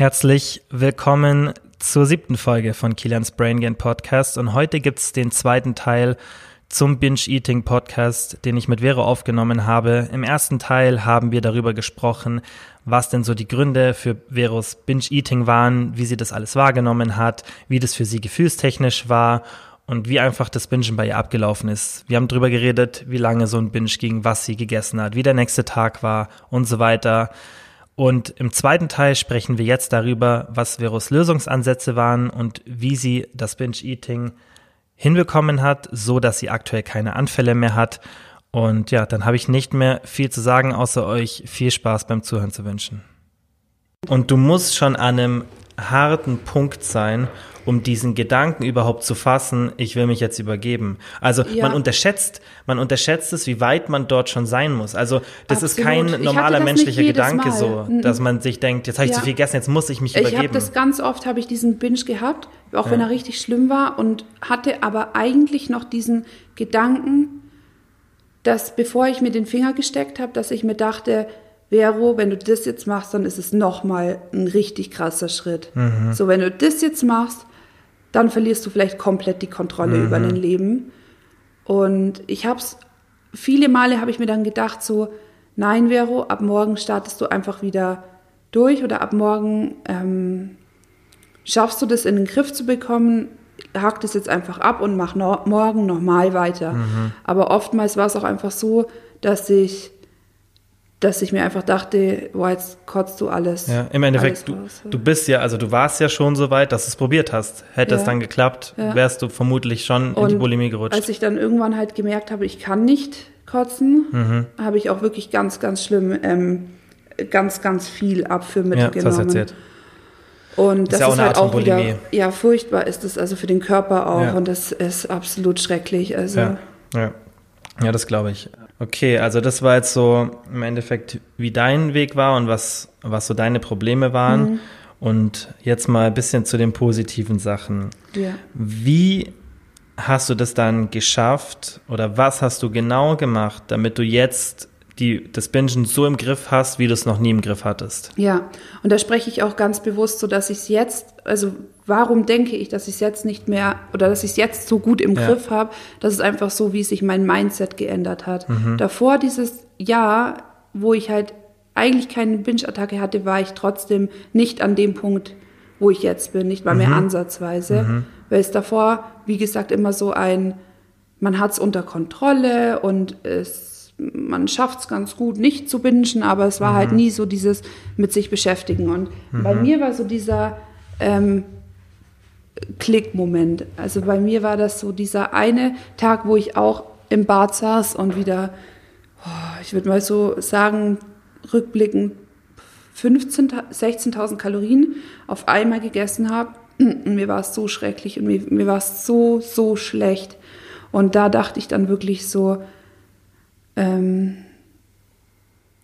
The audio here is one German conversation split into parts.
Herzlich willkommen zur siebten Folge von Kilians Brain Gain Podcast und heute gibt's den zweiten Teil zum Binge Eating Podcast, den ich mit Vero aufgenommen habe. Im ersten Teil haben wir darüber gesprochen, was denn so die Gründe für Veros Binge Eating waren, wie sie das alles wahrgenommen hat, wie das für sie gefühlstechnisch war und wie einfach das Bingen bei ihr abgelaufen ist. Wir haben darüber geredet, wie lange so ein Binge ging, was sie gegessen hat, wie der nächste Tag war und so weiter. Und im zweiten Teil sprechen wir jetzt darüber, was Veros Lösungsansätze waren und wie sie das Binge-Eating hinbekommen hat, so dass sie aktuell keine Anfälle mehr hat. Und ja, dann habe ich nicht mehr viel zu sagen, außer euch viel Spaß beim Zuhören zu wünschen. Und du musst schon an einem harten Punkt sein, um diesen Gedanken überhaupt zu fassen, ich will mich jetzt übergeben. Also ja. man unterschätzt, man unterschätzt es, wie weit man dort schon sein muss. Also das Absolut. ist kein normaler menschlicher Gedanke Mal. so, dass man sich denkt, jetzt habe ich ja. zu viel gegessen, jetzt muss ich mich ich übergeben. Ich habe das ganz oft, habe ich diesen Binge gehabt, auch ja. wenn er richtig schlimm war und hatte aber eigentlich noch diesen Gedanken, dass bevor ich mir den Finger gesteckt habe, dass ich mir dachte, Vero, wenn du das jetzt machst, dann ist es nochmal ein richtig krasser Schritt. Mhm. So, wenn du das jetzt machst, dann verlierst du vielleicht komplett die Kontrolle mhm. über dein Leben. Und ich habe es, viele Male habe ich mir dann gedacht, so, nein, Vero, ab morgen startest du einfach wieder durch oder ab morgen ähm, schaffst du das in den Griff zu bekommen, hack das jetzt einfach ab und mach no morgen nochmal weiter. Mhm. Aber oftmals war es auch einfach so, dass ich dass ich mir einfach dachte, boah, jetzt kotzt du alles. Ja, im Endeffekt, du, du bist ja, also du warst ja schon so weit, dass du es probiert hast. Hätte ja. es dann geklappt, ja. wärst du vermutlich schon Und in die Bulimie gerutscht. Als ich dann irgendwann halt gemerkt habe, ich kann nicht kotzen, mhm. habe ich auch wirklich ganz, ganz schlimm, ähm, ganz, ganz viel Abführmittel ja, genommen. Das erzählt. Und das ist, ist halt auch wieder, ja, furchtbar ist es also für den Körper auch ja. und das ist absolut schrecklich. Also. Ja, ja. ja das glaube ich. Okay, also das war jetzt so im Endeffekt, wie dein Weg war und was, was so deine Probleme waren. Mhm. Und jetzt mal ein bisschen zu den positiven Sachen. Ja. Wie hast du das dann geschafft oder was hast du genau gemacht, damit du jetzt die, das Bingen so im Griff hast, wie du es noch nie im Griff hattest. Ja, und da spreche ich auch ganz bewusst so, dass ich es jetzt, also warum denke ich, dass ich es jetzt nicht mehr oder dass ich es jetzt so gut im ja. Griff habe, das ist einfach so, wie sich mein Mindset geändert hat. Mhm. Davor dieses Jahr, wo ich halt eigentlich keine Binge-Attacke hatte, war ich trotzdem nicht an dem Punkt, wo ich jetzt bin, nicht mal mehr mhm. ansatzweise, mhm. weil es davor, wie gesagt, immer so ein, man hat es unter Kontrolle und es man schafft es ganz gut, nicht zu bingen, aber es war halt mhm. halt nie so dieses mit sich beschäftigen. Und mhm. bei mir war so dieser ähm, Klick-Moment. Also bei mir war das so dieser eine Tag, wo ich auch im Bad saß und wieder, oh, ich würde mal so sagen, rückblickend 15.000, 16.000 Kalorien auf einmal gegessen habe. Und mir war es so schrecklich und mir, mir war es so, so schlecht. Und da dachte ich dann wirklich so, ähm,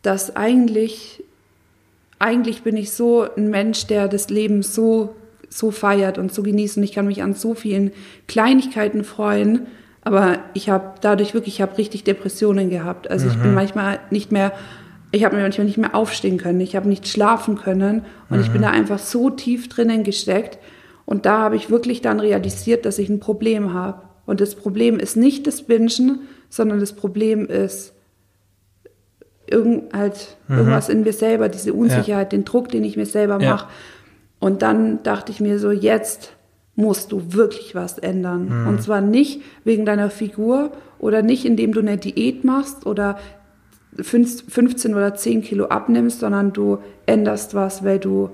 dass eigentlich, eigentlich bin ich so ein Mensch, der das Leben so, so feiert und so genießt und ich kann mich an so vielen Kleinigkeiten freuen, aber ich habe dadurch wirklich, ich habe richtig Depressionen gehabt. Also mhm. ich bin mhm. manchmal nicht mehr, ich habe mir manchmal nicht mehr aufstehen können, ich habe nicht schlafen können und mhm. ich bin mhm. da einfach so tief drinnen gesteckt und da habe ich wirklich dann realisiert, dass ich ein Problem habe. Und das Problem ist nicht das Bingen, sondern das Problem ist irgend, halt mhm. irgendwas in mir selber, diese Unsicherheit, ja. den Druck, den ich mir selber ja. mache. Und dann dachte ich mir so, jetzt musst du wirklich was ändern. Mhm. Und zwar nicht wegen deiner Figur oder nicht, indem du eine Diät machst oder 15 oder 10 Kilo abnimmst, sondern du änderst was, weil du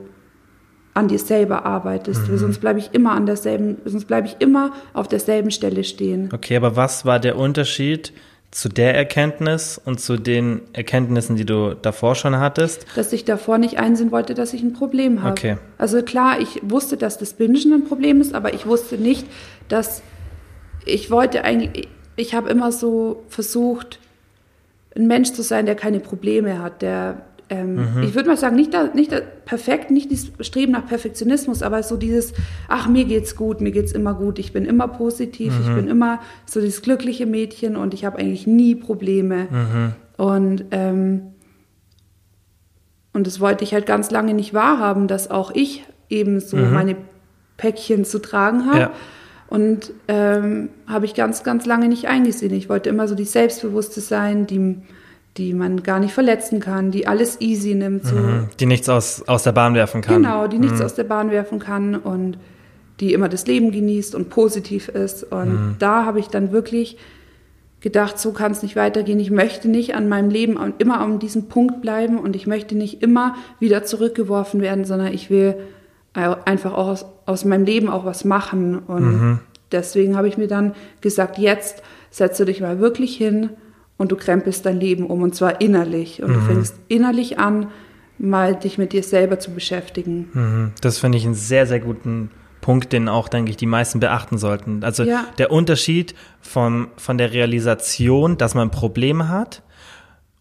an dir selber arbeitest. Mhm. Sonst bleibe ich immer an derselben, sonst bleibe ich immer auf derselben Stelle stehen. Okay, aber was war der Unterschied zu der Erkenntnis und zu den Erkenntnissen, die du davor schon hattest? Dass ich davor nicht einsehen wollte, dass ich ein Problem habe. Okay. Also klar, ich wusste, dass das Bingen ein Problem ist, aber ich wusste nicht, dass ich wollte eigentlich, ich habe immer so versucht, ein Mensch zu sein, der keine Probleme hat, der ähm, mhm. ich würde mal sagen, nicht, da, nicht da perfekt, nicht dieses Streben nach Perfektionismus, aber so dieses, ach, mir geht's gut, mir geht's immer gut, ich bin immer positiv, mhm. ich bin immer so dieses glückliche Mädchen und ich habe eigentlich nie Probleme. Mhm. Und ähm, und das wollte ich halt ganz lange nicht wahrhaben, dass auch ich eben so Mhm. meine Päckchen zu tragen habe. Ja. Und ähm, habe ich ganz, ganz lange nicht eingesehen. Ich wollte immer so die Selbstbewusste sein, die, die man gar nicht verletzen kann, die alles easy nimmt. So. Mhm. Die nichts aus, aus der Bahn werfen kann. Genau, die nichts aus der Bahn werfen kann und die immer das Leben genießt und positiv ist. Und da habe ich dann wirklich gedacht, so kann es nicht weitergehen. Ich möchte nicht an meinem Leben immer an diesem Punkt bleiben und ich möchte nicht immer wieder zurückgeworfen werden, sondern ich will einfach auch aus, aus meinem Leben auch was machen. Und deswegen habe ich mir dann gesagt, jetzt setzt du dich mal wirklich hin und du krempelst dein Leben um und zwar innerlich. Und du fängst innerlich an, mal dich mit dir selber zu beschäftigen. Mhm. Das finde ich einen sehr, sehr guten Punkt, den auch, denke ich, die meisten beachten sollten. Also Ja. der Unterschied vom, von der Realisation, dass man Probleme hat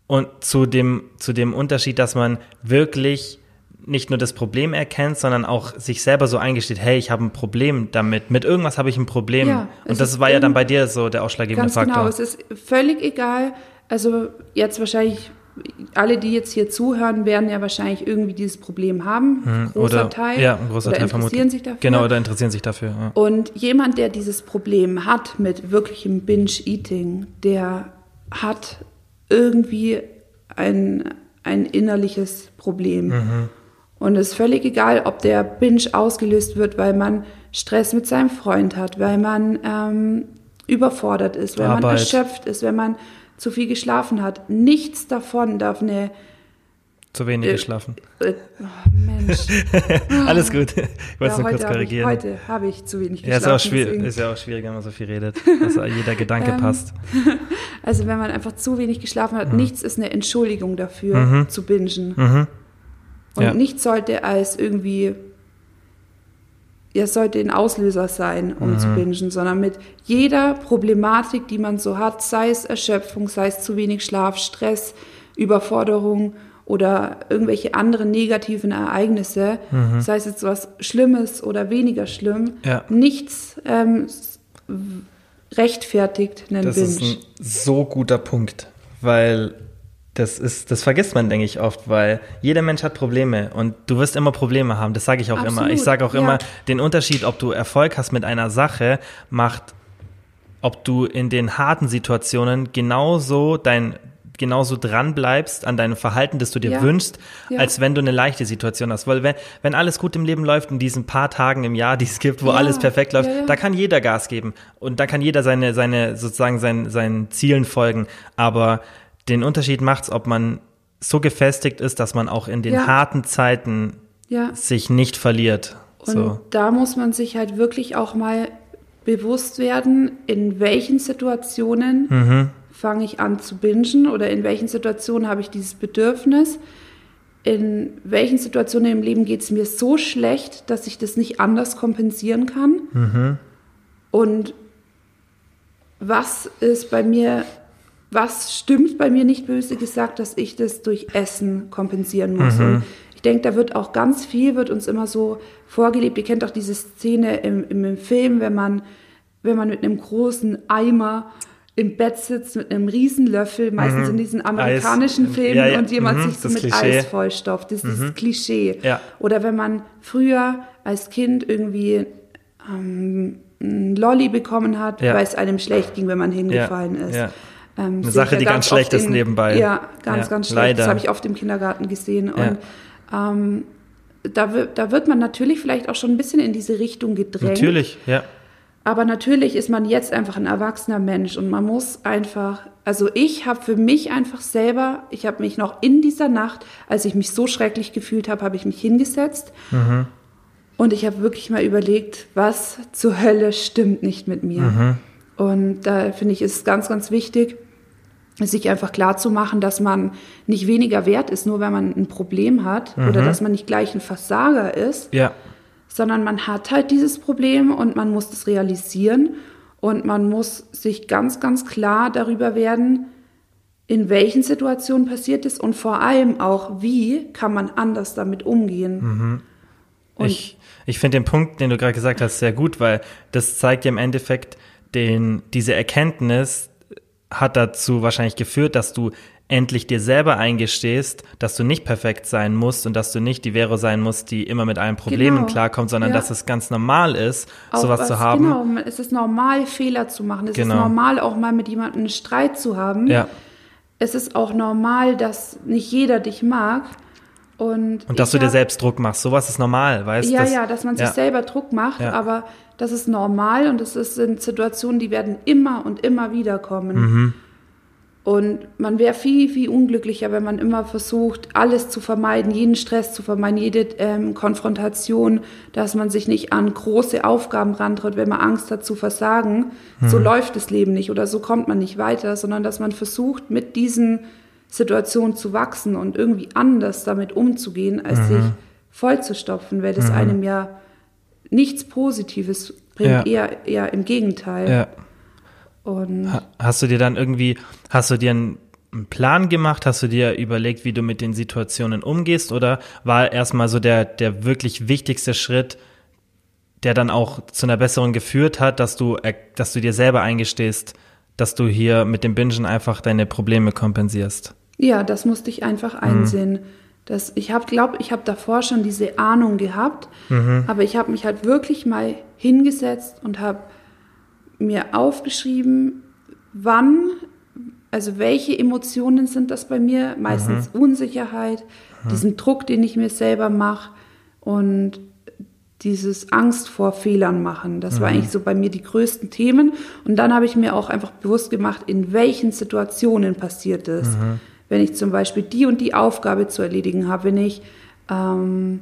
und zu dem, zu dem Unterschied, dass man wirklich nicht nur das Problem erkennt, sondern auch sich selber so eingesteht, hey, ich habe ein Problem damit. Mit irgendwas habe ich ein Problem. Ja, und das war ja dann bei dir so der ausschlaggebende Ganz Faktor. genau, es ist völlig egal. Also jetzt wahrscheinlich, alle, die jetzt hier zuhören, werden ja wahrscheinlich irgendwie dieses Problem haben. Ein großer Hm, oder, Teil. Ja, ein großer oder Teil interessieren vermutlich. sich dafür. Genau, oder interessieren sich dafür. Ja. Und jemand, der dieses Problem hat mit wirklichem Binge-Eating, der hat irgendwie ein, ein innerliches Problem. Und es ist völlig egal, ob der Binge ausgelöst wird, weil man Stress mit seinem Freund hat, weil man ähm, überfordert ist, weil man Arbeit. erschöpft ist, wenn man zu viel geschlafen hat. Nichts davon darf eine... Zu wenig Äh, geschlafen. Äh, oh Mensch. Alles gut. Ich wollte Ja, es nur kurz heute habe ich, korrigieren. heute habe ich zu wenig Ja, ist, geschlafen. auch schwierig, ist ja auch schwierig, wenn man so viel redet, dass jeder Gedanke Ähm, passt. Also wenn man einfach zu wenig geschlafen Mhm. hat, nichts ist eine Entschuldigung dafür, zu bingen. Mhm. Und Ja. nichts sollte als irgendwie, ja, sollte ein Auslöser sein, um Mhm. zu bingen, sondern mit jeder Problematik, die man so hat, sei es Erschöpfung, sei es zu wenig Schlaf, Stress, Überforderung oder irgendwelche anderen negativen Ereignisse, sei es jetzt was Schlimmes oder weniger schlimm, Mhm. Ja. nichts ähm, rechtfertigt einen Das Binge. ist ein so guter Punkt, weil das ist, das vergisst man, denke ich, oft, weil jeder Mensch hat Probleme und du wirst immer Probleme haben. Das sage ich auch immer. Absolut, Ich sage auch ja. immer, den Unterschied, ob du Erfolg hast mit einer Sache, macht, ob du in den harten Situationen genauso dein genauso dran bleibst an deinem Verhalten, das du dir Ja. wünschst, Ja. als wenn du eine leichte Situation hast. Weil wenn, wenn alles gut im Leben läuft, in diesen paar Tagen im Jahr, die es gibt, wo Ja, alles perfekt läuft, da kann jeder Gas geben und da kann jeder seine, seine sozusagen seinen, seinen Zielen folgen. Aber den Unterschied macht's, ob man so gefestigt ist, dass man auch in den Ja. harten Zeiten Ja. sich nicht verliert. Und So. da muss man sich halt wirklich auch mal bewusst werden, in welchen Situationen Mhm. fange ich an zu bingen oder in welchen Situationen habe ich dieses Bedürfnis. In welchen Situationen im Leben geht es mir so schlecht, dass ich das nicht anders kompensieren kann? Mhm. Und was ist bei mir, was stimmt bei mir nicht böse gesagt, dass ich das durch Essen kompensieren muss? Mhm. Ich denke, da wird auch ganz viel, wird uns immer so vorgelebt. Ihr kennt auch diese Szene im, im, Film, wenn man, wenn man mit einem großen Eimer im Bett sitzt mit einem Riesenlöffel, meistens in diesen amerikanischen Eis. Filmen Ja, ja. und jemand Mhm, sich so das mit Klischee. Eis vollstopft. Das ist dieses Klischee. Ja. Oder wenn man früher als Kind irgendwie ähm, einen Lolli bekommen hat, weil es einem schlecht ging, wenn man hingefallen ist. Ähm, sehe Sache, die ganz schlecht ist nebenbei. Ja, ganz, Ja, ganz schlecht. leider. Das habe ich oft im Kindergarten gesehen. Und ähm, da, wird, da wird man natürlich vielleicht auch schon ein bisschen in diese Richtung gedrängt. Natürlich, ja. Aber natürlich ist man jetzt einfach ein erwachsener Mensch und man muss einfach, also ich habe für mich einfach selber, ich habe mich noch in dieser Nacht, als ich mich so schrecklich gefühlt habe, habe ich mich hingesetzt und ich habe wirklich mal überlegt, was zur Hölle stimmt nicht mit mir. Und da finde ich, ist es ganz, ganz wichtig, sich einfach klar zu machen, dass man nicht weniger wert ist, nur weil man ein Problem hat oder dass man nicht gleich ein Versager ist, Ja. sondern man hat halt dieses Problem und man muss das realisieren und man muss sich ganz, ganz klar darüber werden, in welchen Situationen passiert es und vor allem auch, wie kann man anders damit umgehen. Und- Ich, ich finde den Punkt, den du gerade gesagt hast, sehr gut, weil das zeigt ja im Endeffekt, den, diese Erkenntnis hat dazu wahrscheinlich geführt, dass du endlich dir selber eingestehst, dass du nicht perfekt sein musst und dass du nicht die Vero sein musst, die immer mit allen Problemen Genau. klarkommt, sondern Ja. dass es ganz normal ist, Auch sowas was- zu haben. Genau, es ist normal, Fehler zu machen. Es Genau. ist normal, auch mal mit jemandem einen Streit zu haben. Ja. Es ist auch normal, dass nicht jeder dich mag. Und, Und dass du dir hab- selbst Druck machst. Sowas ist normal, weißt du? Ja, ja, dass man sich ja. selber Druck macht, Ja. aber das ist normal und das ist, sind Situationen, die werden immer und immer wieder kommen. Mhm. Und man wäre viel, viel unglücklicher, wenn man immer versucht, alles zu vermeiden, jeden Stress zu vermeiden, jede ähm, Konfrontation, dass man sich nicht an große Aufgaben rantritt, wenn man Angst hat zu versagen. So Mhm. läuft das Leben nicht oder so kommt man nicht weiter, sondern dass man versucht, mit diesen Situationen zu wachsen und irgendwie anders damit umzugehen, als Mhm. sich vollzustopfen, weil das einem ja nichts Positives bringt, Ja. eher, eher im Gegenteil. Ja. Und Ha- Hast du dir dann irgendwie, hast du dir einen Plan gemacht? Hast du dir überlegt, wie du mit den Situationen umgehst? Oder war erstmal so der, der wirklich wichtigste Schritt, der dann auch zu einer Besserung geführt hat, dass du, dass du dir selber eingestehst, dass du hier mit dem Bingen einfach deine Probleme kompensierst? Ja, das musste ich einfach einsehen. Das, ich habe, glaube ich, habe davor schon diese Ahnung gehabt, aber ich habe mich halt wirklich mal hingesetzt und habe mir aufgeschrieben, wann, also welche Emotionen sind das bei mir? Meistens Unsicherheit, diesen Druck, den ich mir selber mache und dieses Angst vor Fehlern machen. Das war eigentlich so bei mir die größten Themen. Und dann habe ich mir auch einfach bewusst gemacht, in welchen Situationen passiert es. Wenn ich zum Beispiel die und die Aufgabe zu erledigen habe, wenn ich, ähm,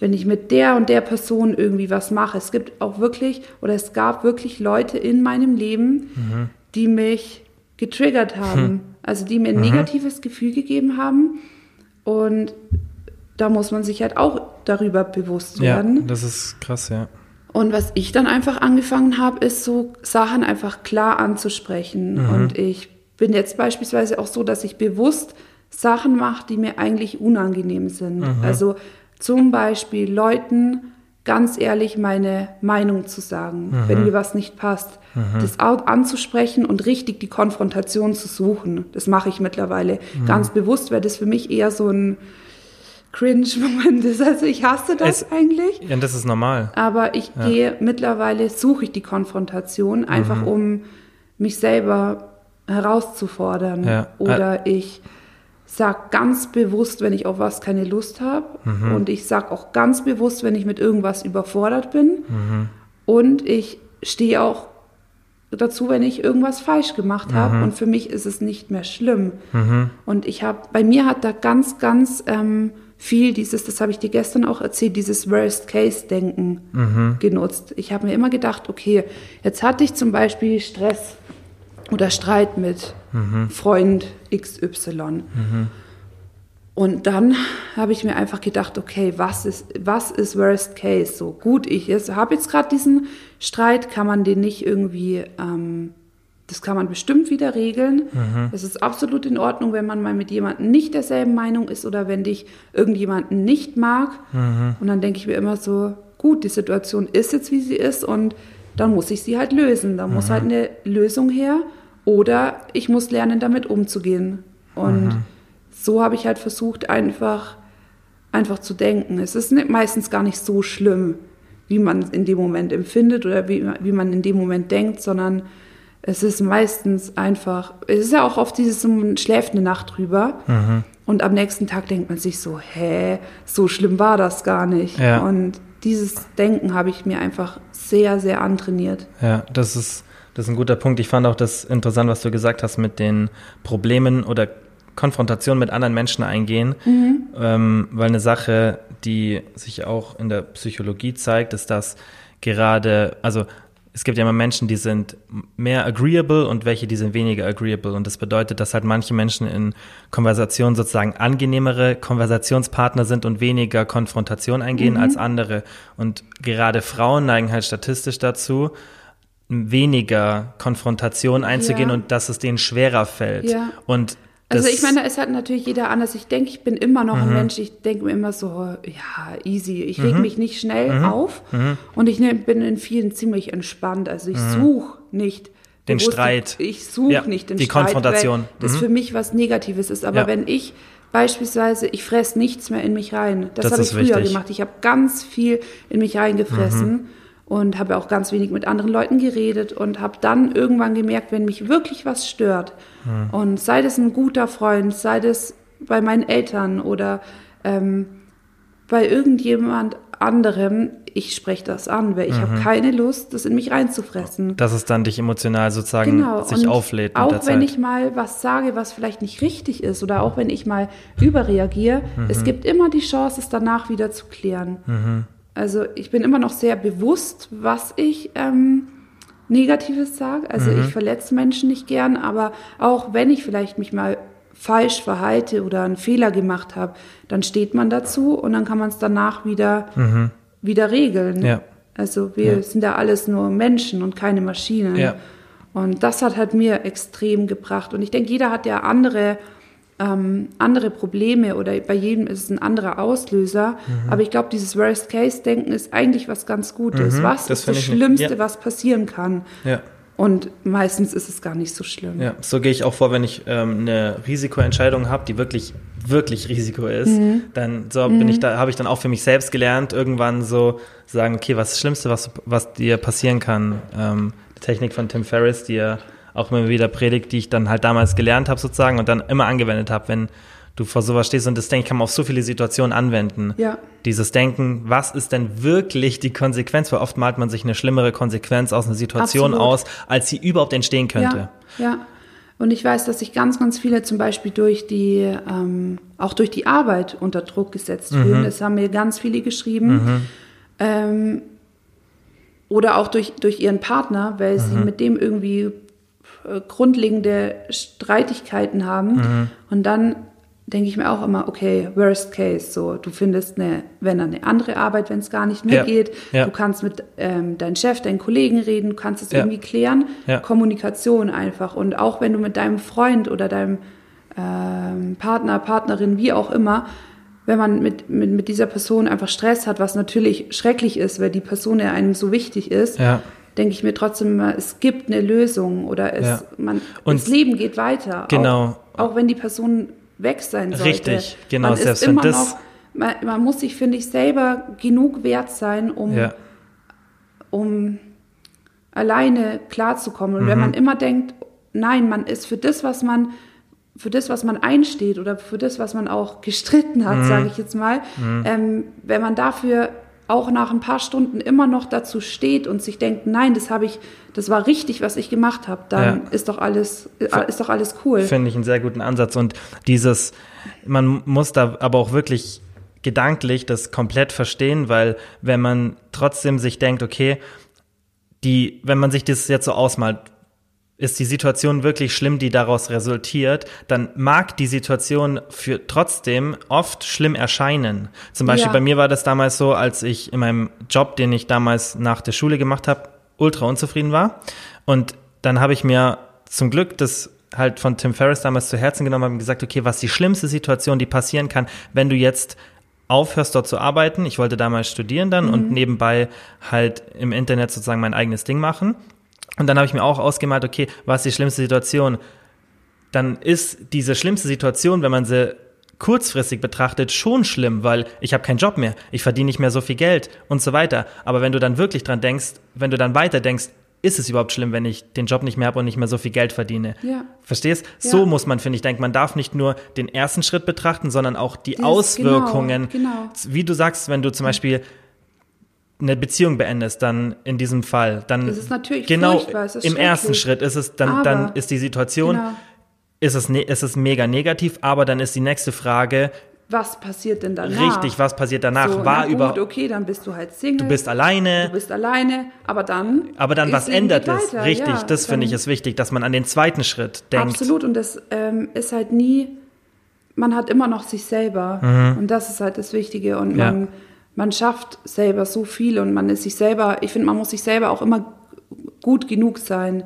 wenn ich mit der und der Person irgendwie was mache. Es gibt auch wirklich, oder es gab wirklich Leute in meinem Leben, die mich getriggert haben. Also die mir ein negatives Gefühl gegeben haben. Und da muss man sich halt auch darüber bewusst Ja, werden. das ist krass, ja. Und was ich dann einfach angefangen habe, ist so Sachen einfach klar anzusprechen. Und ich bin jetzt beispielsweise auch so, dass ich bewusst Sachen mache, die mir eigentlich unangenehm sind. Also zum Beispiel Leuten ganz ehrlich meine Meinung zu sagen, wenn mir was nicht passt. Das auch anzusprechen und richtig die Konfrontation zu suchen. Das mache ich mittlerweile ganz bewusst, weil das für mich eher so ein Cringe-Moment ist. Also ich hasse das Es- eigentlich. Ja, das ist normal. Aber ich gehe mittlerweile, suche ich die Konfrontation, einfach Mhm. um mich selber herauszufordern. Ja. Oder ich sag ganz bewusst, wenn ich auf was keine Lust habe. Mhm. Und ich sag auch ganz bewusst, wenn ich mit irgendwas überfordert bin. Mhm. Und ich stehe auch dazu, wenn ich irgendwas falsch gemacht habe. Mhm. Und für mich ist es nicht mehr schlimm. Und ich habe, bei mir hat da ganz, ganz ähm, viel dieses, das habe ich dir gestern auch erzählt, dieses Worst-Case-Denken Mhm. genutzt. Ich habe mir immer gedacht, okay, jetzt hatte ich zum Beispiel Stress oder Streit mit Mhm. Freund XY. Und dann habe ich mir einfach gedacht, okay, was ist, was ist Worst Case? So gut, ich habe jetzt gerade diesen Streit, kann man den nicht irgendwie, ähm, das kann man bestimmt wieder regeln. Es ist absolut in Ordnung, wenn man mal mit jemandem nicht derselben Meinung ist oder wenn dich irgendjemanden nicht mag. Und dann denke ich mir immer so, gut, die Situation ist jetzt, wie sie ist und dann muss ich sie halt lösen. Da muss halt eine Lösung her oder ich muss lernen, damit umzugehen. Und so habe ich halt versucht, einfach, einfach zu denken. Es ist nicht, meistens gar nicht so schlimm, wie man in dem Moment empfindet oder wie, wie man in dem Moment denkt, sondern es ist meistens einfach, es ist ja auch oft dieses, man schläft eine Nacht drüber und am nächsten Tag denkt man sich so, hä, so schlimm war das gar nicht. Ja. Und dieses Denken habe ich mir einfach sehr, sehr antrainiert. Ja, das ist, das ist ein guter Punkt. Ich fand auch das interessant, was du gesagt hast mit den Problemen oder Konfrontationen mit anderen Menschen eingehen. Ähm, weil eine Sache, die sich auch in der Psychologie zeigt, ist, dass gerade, also es gibt ja immer Menschen, die sind mehr agreeable und welche, die sind weniger agreeable. Und das bedeutet, dass halt manche Menschen in Konversationen sozusagen angenehmere Konversationspartner sind und weniger Konfrontation eingehen als andere. Und gerade Frauen neigen halt statistisch dazu, weniger Konfrontation einzugehen Ja. und dass es denen schwerer fällt. Ja. Und Also ich meine, es hat natürlich jeder anders. Ich denke, ich bin immer noch Mhm. ein Mensch. Ich denke mir immer so, ja, easy. Ich Mhm. reg mich nicht schnell auf und ich ne, bin in vielen ziemlich entspannt. Also ich Mhm. suche nicht Den Streit. Ich suche Ja, nicht den die Streit, Konfrontation. weil das Mhm. für mich was Negatives ist. Aber Ja. wenn ich beispielsweise, ich fresse nichts mehr in mich rein. Das, Das habe ich früher wichtig. gemacht. Ich habe ganz viel in mich reingefressen. Mhm. Und habe auch ganz wenig mit anderen Leuten geredet und habe dann irgendwann gemerkt, wenn mich wirklich was stört, Mhm. und sei das ein guter Freund, sei das bei meinen Eltern oder ähm, bei irgendjemand anderem, ich spreche das an, weil ich Mhm. habe keine Lust, das in mich reinzufressen. Dass es dann dich emotional sozusagen Genau. sich und auflädt Auch wenn Zeit. ich mal was sage, was vielleicht nicht richtig ist oder auch wenn ich mal überreagiere, Mhm. es gibt immer die Chance, es danach wieder zu klären. Also ich bin immer noch sehr bewusst, was ich ähm, Negatives sage. Also Mhm. ich verletze Menschen nicht gern, aber auch wenn ich vielleicht mich mal falsch verhalte oder einen Fehler gemacht habe, dann steht man dazu und dann kann man es danach wieder, wieder regeln. Mhm. Ja. Also wir Ja. sind ja alles nur Menschen und keine Maschinen. Ja. Und das hat halt mir extrem gebracht. Und ich denke, jeder hat ja andere, ähm, andere Probleme oder bei jedem ist es ein anderer Auslöser. Mhm. Aber ich glaube, dieses Worst-Case-Denken ist eigentlich was ganz Gutes. Was das ist das Schlimmste, ja. was passieren kann? Ja. Und meistens ist es gar nicht so schlimm. Ja, so gehe ich auch vor, wenn ich ähm, eine Risikoentscheidung habe, die wirklich, wirklich Risiko ist, Mhm. dann so bin ich da, habe ich dann auch für mich selbst gelernt, irgendwann so sagen, okay, was ist das Schlimmste, was, was dir passieren kann? Ähm, die Technik von Tim Ferriss, die er auch immer wieder predigt, die ich dann halt damals gelernt habe sozusagen und dann immer angewendet habe, wenn du vor sowas stehst und das denke ich, kann man auf so viele Situationen anwenden. Ja. Dieses Denken, was ist denn wirklich die Konsequenz? Weil oft malt man sich eine schlimmere Konsequenz aus einer Situation Absolut. aus, als sie überhaupt entstehen könnte. Ja, ja. Und ich weiß, dass sich ganz, ganz viele zum Beispiel durch die, ähm, auch durch die Arbeit unter Druck gesetzt Mhm. fühlen. Das haben mir ganz viele geschrieben. Ähm, oder auch durch, durch ihren Partner, weil sie Mhm. mit dem irgendwie äh, grundlegende Streitigkeiten haben. Mhm. Und dann denke ich mir auch immer, okay, worst case, so, du findest eine, wenn dann eine andere Arbeit, wenn es gar nicht mehr Ja, geht. ja. Du kannst mit ähm, deinem Chef, deinen Kollegen reden, du kannst es Ja. irgendwie klären. Kommunikation einfach. Und auch wenn du mit deinem Freund oder deinem ähm, Partner, Partnerin, wie auch immer, wenn man mit, mit, mit dieser Person einfach Stress hat, was natürlich schrecklich ist, weil die Person ja einem so wichtig ist. Denke ich mir trotzdem immer, es gibt eine Lösung oder es, Ja. man, Und das Leben geht weiter. Genau. Auch, auch wenn die Person weg sein sollte. Richtig, genau, Man selbst wenn das- noch, man, man muss sich, finde ich, selber genug wert sein, um, Ja. um alleine klarzukommen. Und Mhm. wenn man immer denkt, nein, man ist für das, was man für das, was man einsteht oder für das, was man auch gestritten hat, Mhm. sage ich jetzt mal, ähm, wenn man dafür auch nach ein paar Stunden immer noch dazu steht und sich denkt, nein, das habe ich, das war richtig, was ich gemacht habe, dann Ja. ist doch alles, äh, ist doch alles cool. Finde ich einen sehr guten Ansatz. Und dieses, man muss da aber auch wirklich gedanklich das komplett verstehen, weil wenn man trotzdem sich denkt, okay, die, wenn man sich das jetzt so ausmalt, ist die Situation wirklich schlimm, die daraus resultiert, dann mag die Situation für trotzdem oft schlimm erscheinen. Zum Beispiel Ja. bei mir war das damals so, als ich in meinem Job, den ich damals nach der Schule gemacht habe, ultra unzufrieden war. Und dann habe ich mir zum Glück das halt von Tim Ferriss damals zu Herzen genommen und gesagt, okay, was die schlimmste Situation, die passieren kann, wenn du jetzt aufhörst dort zu arbeiten. Ich wollte damals studieren dann und nebenbei halt im Internet sozusagen mein eigenes Ding machen. Und dann habe ich mir auch ausgemalt, okay, was ist die schlimmste Situation? Dann ist diese schlimmste Situation, wenn man sie kurzfristig betrachtet, schon schlimm, weil ich habe keinen Job mehr, ich verdiene nicht mehr so viel Geld und so weiter. Aber wenn du dann wirklich dran denkst, wenn du dann weiter denkst, ist es überhaupt schlimm, wenn ich den Job nicht mehr habe und nicht mehr so viel Geld verdiene? Ja. Verstehst? Ja. So muss man, finde ich, denken. Man darf nicht nur den ersten Schritt betrachten, sondern auch die Dieses- Auswirkungen. genau, genau. Wie du sagst, wenn du zum Beispiel eine Beziehung beendest, dann in diesem Fall, dann Das ist natürlich genau ist im ersten. Schritt ist es dann, Aber- dann ist die Situation, Genau. ist es, ne, ist es mega negativ, aber dann ist die nächste Frage, Was passiert denn danach? richtig, was passiert danach? So, War gut, über, okay, dann bist du halt Single. du bist alleine, Du bist alleine, aber dann. aber dann was ändert es? Richtig, ja, das finde ich ist wichtig, dass man an den zweiten Schritt denkt. Absolut, und das ähm, ist halt nie, man hat immer noch sich selber. Und das ist halt das Wichtige. Und Mhm. Ja. man, man schafft selber so viel und man ist sich selber, ich finde, man muss sich selber auch immer gut genug sein,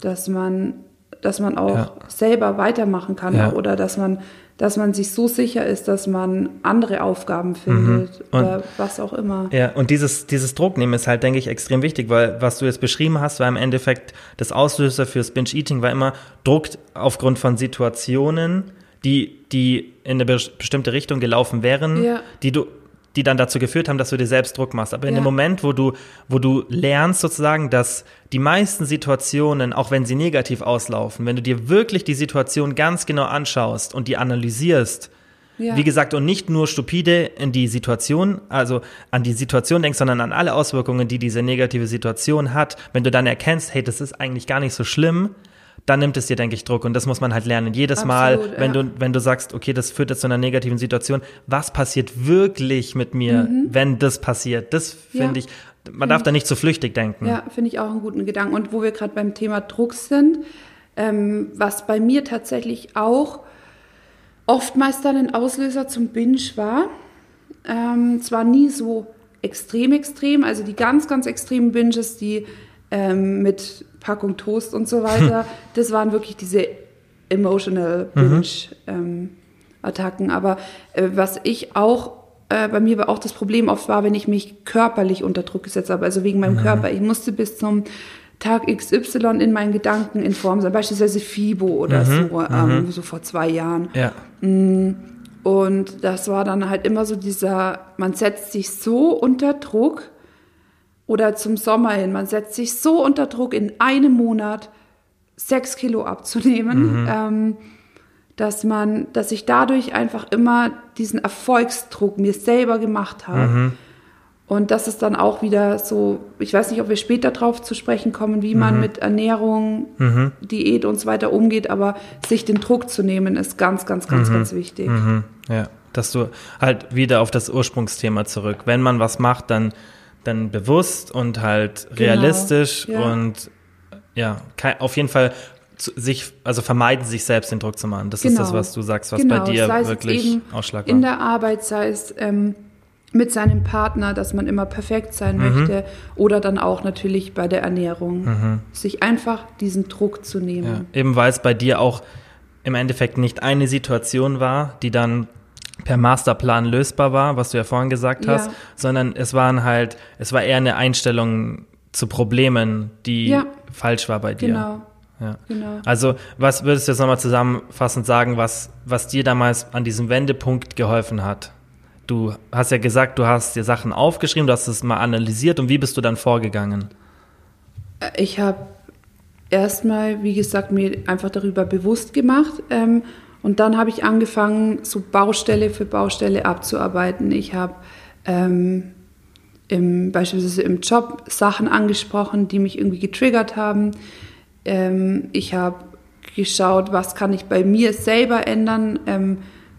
dass man dass man auch Mhm. Ja. selber weitermachen kann Ja. oder dass man dass man sich so sicher ist, dass man andere Aufgaben findet Mhm. Oder was auch immer. Ja, und dieses, dieses Drucknehmen ist halt, denke ich, extrem wichtig, weil was du jetzt beschrieben hast, war im Endeffekt das Auslöser fürs Binge-Eating, war immer Druck aufgrund von Situationen, die, die in eine bes- bestimmte Richtung gelaufen wären, Ja. die du die dann dazu geführt haben, dass du dir selbst Druck machst. Aber in Ja. dem Moment, wo du, wo du lernst sozusagen, dass die meisten Situationen, auch wenn sie negativ auslaufen, wenn du dir wirklich die Situation ganz genau anschaust und die analysierst, Ja. wie gesagt, und nicht nur stupide in die Situation, also an die Situation denkst, sondern an alle Auswirkungen, die diese negative Situation hat. Wenn du dann erkennst, hey, das ist eigentlich gar nicht so schlimm, dann nimmt es dir, denke ich, Druck. Und das muss man halt lernen. Jedes Mal, Absolut, wenn ja. du, wenn du sagst, okay, das führt jetzt zu einer negativen Situation, was passiert wirklich mit mir, wenn das passiert? Das Mhm. Ja. finde ich, man darf da nicht zu flüchtig denken. Ja, finde ich auch einen guten Gedanken. Und wo wir gerade beim Thema Druck sind, ähm, was bei mir tatsächlich auch oftmals dann ein Auslöser zum Binge war, ähm, zwar nie so extrem extrem, also die ganz, ganz extremen Binges, die ähm, mit Packung Toast und so weiter, das waren wirklich diese emotional Binge-Attacken. Aber äh, was ich auch, äh, bei mir war auch das Problem oft war, wenn ich mich körperlich unter Druck gesetzt habe, also wegen meinem Körper. Ich musste bis zum Tag XY in meinen Gedanken in Form sein, beispielsweise FIBO oder so, ähm, so vor zwei Jahren. Ja. Und das war dann halt immer so dieser, man setzt sich so unter Druck oder zum Sommer hin, man setzt sich so unter Druck, in einem Monat sechs Kilo abzunehmen, ähm, dass man, dass ich dadurch einfach immer diesen Erfolgsdruck mir selber gemacht habe. Und das ist dann auch wieder so, ich weiß nicht, ob wir später drauf zu sprechen kommen, wie man mit Ernährung, Diät und so weiter umgeht, aber sich den Druck zu nehmen, ist ganz, ganz, ganz, ganz wichtig. Mhm, ja, dass du halt wieder auf das Ursprungsthema zurück. Wenn man was macht, dann, dann bewusst und halt Genau, realistisch ja. und ja, kei- auf jeden Fall sich, also vermeiden, sich selbst den Druck zu machen. Das ist das, Genau. was du sagst, was Genau, bei dir wirklich eben Ausschlag In der Arbeit, sei es ähm, mit seinem Partner, dass man immer perfekt sein Mhm. möchte, oder dann auch natürlich bei der Ernährung. Sich einfach diesen Druck zu Ja, nehmen. eben weil es bei dir auch im Endeffekt nicht eine Situation war, die dann per Masterplan lösbar war, was du ja vorhin gesagt Ja. hast, sondern es waren halt, es war eher eine Einstellung zu Problemen, die Ja. falsch war bei dir. Genau, Ja. genau. Also, was würdest du jetzt nochmal zusammenfassend sagen, was, was dir damals an diesem Wendepunkt geholfen hat? Du hast ja gesagt, du hast dir Sachen aufgeschrieben, du hast es mal analysiert und wie bist du dann vorgegangen? Ich habe erstmal, wie gesagt, mir einfach darüber bewusst gemacht. Ähm, und dann habe ich angefangen, so Baustelle für Baustelle abzuarbeiten. Ich habe ähm, im, beispielsweise im Job Sachen angesprochen, die mich irgendwie getriggert haben. Ähm, ich habe geschaut, was kann ich bei mir selber ändern, ähm,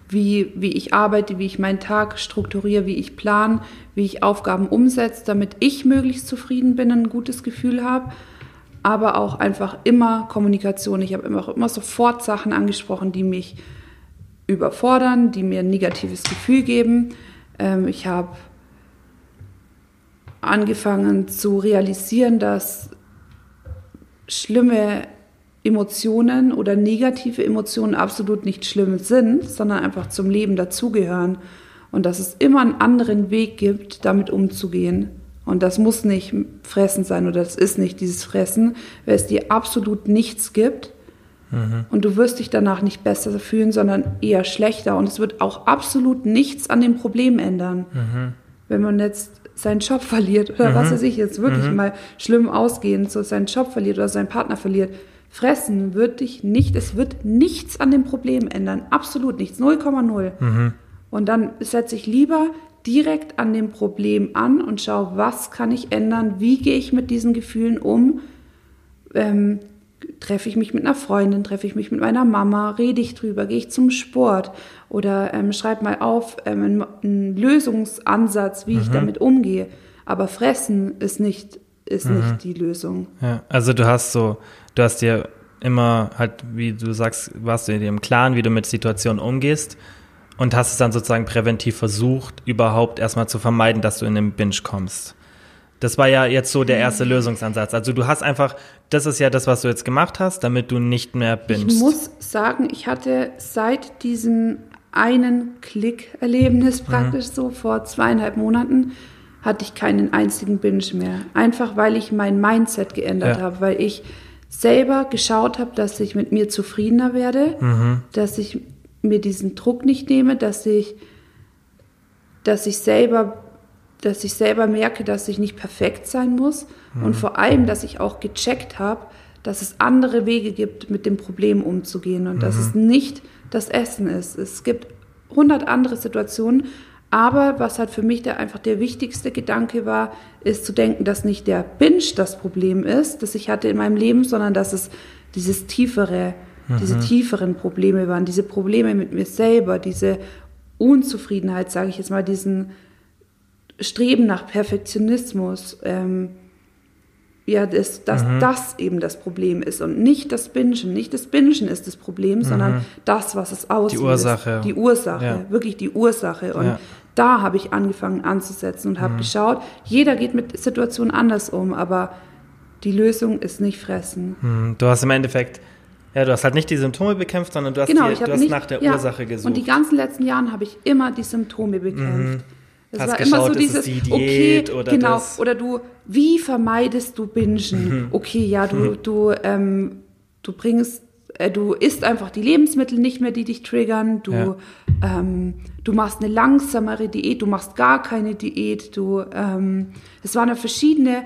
wie, wie ich arbeite, wie ich meinen Tag strukturiere, wie ich plan, wie ich Aufgaben umsetze, damit ich möglichst zufrieden bin, ein gutes Gefühl habe. Aber auch einfach immer Kommunikation. Ich habe immer, immer sofort Sachen angesprochen, die mich überfordern, die mir ein negatives Gefühl geben. Ähm, ich habe angefangen zu realisieren, dass schlimme Emotionen oder negative Emotionen absolut nicht schlimm sind, sondern einfach zum Leben dazugehören. Und dass es immer einen anderen Weg gibt, damit umzugehen. Und das muss nicht Fressen sein oder das ist nicht dieses Fressen, weil es dir absolut nichts gibt. Und du wirst dich danach nicht besser fühlen, sondern eher schlechter. Und es wird auch absolut nichts an dem Problem ändern. Wenn man jetzt seinen Job verliert oder was weiß ich jetzt wirklich mal schlimm ausgehend, so seinen Job verliert oder seinen Partner verliert. Fressen wird dich nicht, es wird nichts an dem Problem ändern. Absolut nichts. 0,0. Und dann setze ich lieber direkt an dem Problem an und schaue, was kann ich ändern, wie gehe ich mit diesen Gefühlen um, ähm, treffe ich mich mit einer Freundin, treffe ich mich mit meiner Mama, rede ich drüber, gehe ich zum Sport? Oder ähm, schreibe mal auf ähm, einen, Lösungsansatz, wie ich damit umgehe. Aber fressen ist nicht, ist nicht die Lösung. Ja, also du hast so, du hast dir immer halt, wie du sagst, warst du dir im Klaren, wie du mit Situationen umgehst und hast es dann sozusagen präventiv versucht, überhaupt erstmal zu vermeiden, dass du in den Binge kommst. Das war ja jetzt so der erste Lösungsansatz. Also du hast einfach, das ist ja das, was du jetzt gemacht hast, damit du nicht mehr bingst. Ich muss sagen, ich hatte seit diesem einen Klick-Erlebnis Mhm. praktisch so vor zweieinhalb Monaten hatte ich keinen einzigen Binge mehr. Einfach weil ich mein Mindset geändert Ja. habe, weil ich selber geschaut habe, dass ich mit mir zufriedener werde, Mhm. dass ich mir diesen Druck nicht nehme, dass ich, dass ich selber dass ich selber merke, dass ich nicht perfekt sein muss und vor allem, dass ich auch gecheckt habe, dass es andere Wege gibt, mit dem Problem umzugehen und dass es nicht das Essen ist. Es gibt hundert andere Situationen, aber was halt für mich der einfach der wichtigste Gedanke war, ist zu denken, dass nicht der Binge das Problem ist, das ich hatte in meinem Leben, sondern dass es dieses tiefere, diese tieferen Probleme waren, diese Probleme mit mir selber, diese Unzufriedenheit, sage ich jetzt mal, diesen Streben nach Perfektionismus, ähm, ja, das, dass das eben das Problem ist und nicht das Bingen. Nicht das Bingen ist das Problem, sondern das, was es auslöst. Ursache. Die Ursache, Ja. wirklich die Ursache. Und Ja. da habe ich angefangen anzusetzen und habe geschaut, jeder geht mit Situationen anders um, aber die Lösung ist nicht fressen. Hm, Du hast im Endeffekt, ja, du hast halt nicht die Symptome bekämpft, sondern du hast, Genau, die, du hast nicht nach der ja, Ursache gesucht. Mhm. Und die ganzen letzten Jahren habe ich immer die Symptome bekämpft. Es Hast war geschaut, immer so dieses, okay, oder genau, das? oder du, wie vermeidest du Bingen? Okay, ja, du, du, ähm, du bringst, äh, du isst einfach die Lebensmittel nicht mehr, die dich triggern. Du, Ja. ähm, du machst eine langsamere Diät, du machst gar keine Diät. Du, ähm, es waren ja verschiedene,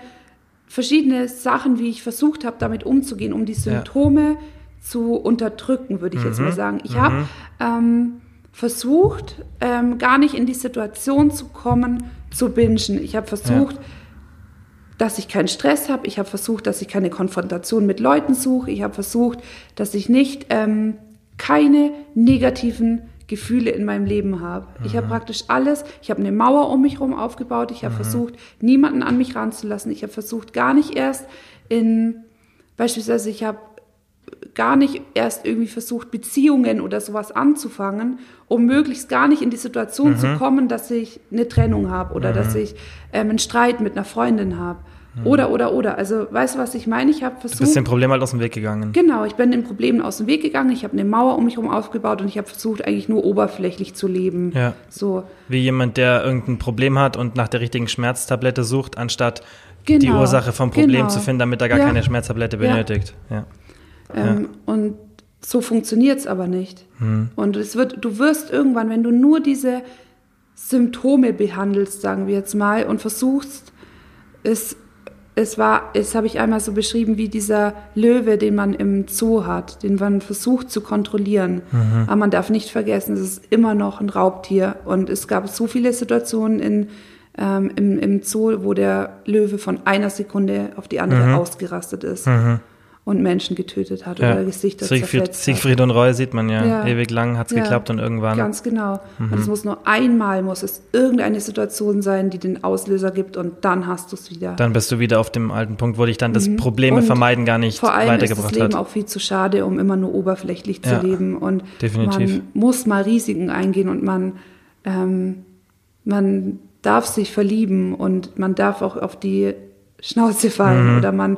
verschiedene Sachen, wie ich versucht habe, damit umzugehen, um die Symptome zu unterdrücken, würde ich jetzt mal sagen. Ich habe ähm, versucht, ähm, gar nicht in die Situation zu kommen, zu bingen. Ich habe versucht, dass ich keinen Stress habe. Ich habe versucht, dass ich keine Konfrontation mit Leuten suche. Ich habe versucht, dass ich nicht ähm, keine negativen Gefühle in meinem Leben habe. Ich habe praktisch alles, ich habe eine Mauer um mich herum aufgebaut. Ich habe versucht, niemanden an mich ranzulassen. Ich habe versucht, gar nicht erst in, beispielsweise, ich habe gar nicht erst irgendwie versucht, Beziehungen oder sowas anzufangen, um möglichst gar nicht in die Situation zu kommen, dass ich eine Trennung habe oder dass ich ähm, einen Streit mit einer Freundin habe. Oder, oder, oder. Also, weißt du, was ich meine? Ich habe du bist versucht. dem Problem halt aus dem Weg gegangen. Genau, ich bin den Problemen aus dem Weg gegangen. Ich habe eine Mauer um mich herum aufgebaut und ich habe versucht, eigentlich nur oberflächlich zu leben. Ja. So, Wie jemand, der irgendein Problem hat und nach der richtigen Schmerztablette sucht, anstatt die Genau, Ursache vom Problem genau. zu finden, damit er gar Ja. keine Schmerztablette Ja. benötigt. Ja. Ähm, Und so funktioniert es aber nicht. Hm. Und es wird, du wirst irgendwann, wenn du nur diese Symptome behandelst, sagen wir jetzt mal, und versuchst, es, es war, es habe ich einmal so beschrieben wie dieser Löwe, den man im Zoo hat, den man versucht zu kontrollieren. Mhm. Aber man darf nicht vergessen, es ist immer noch ein Raubtier. Und es gab so viele Situationen in, ähm, im, im Zoo, wo der Löwe von einer Sekunde auf die andere ausgerastet ist und Menschen getötet hat Mhm. Ja. oder Gesichter Siegfried, zerfetzt hat. Siegfried und Roy sieht man ja. Ja. Ewig lang hat's Ja, geklappt und irgendwann. Ganz genau. Mhm. Und es muss nur einmal, muss es irgendeine Situation sein, die den Auslöser gibt und dann hast du es wieder. Dann bist du wieder auf dem alten Punkt, wo dich dann das Probleme Mhm. Und vermeiden gar nicht Vor allem ist das weitergebracht Leben hat. auch viel zu schade, um immer nur oberflächlich zu leben. Und definitiv. man muss mal Risiken eingehen und man, ähm, man darf sich verlieben und man darf auch auf die Schnauze fallen Mhm. oder man,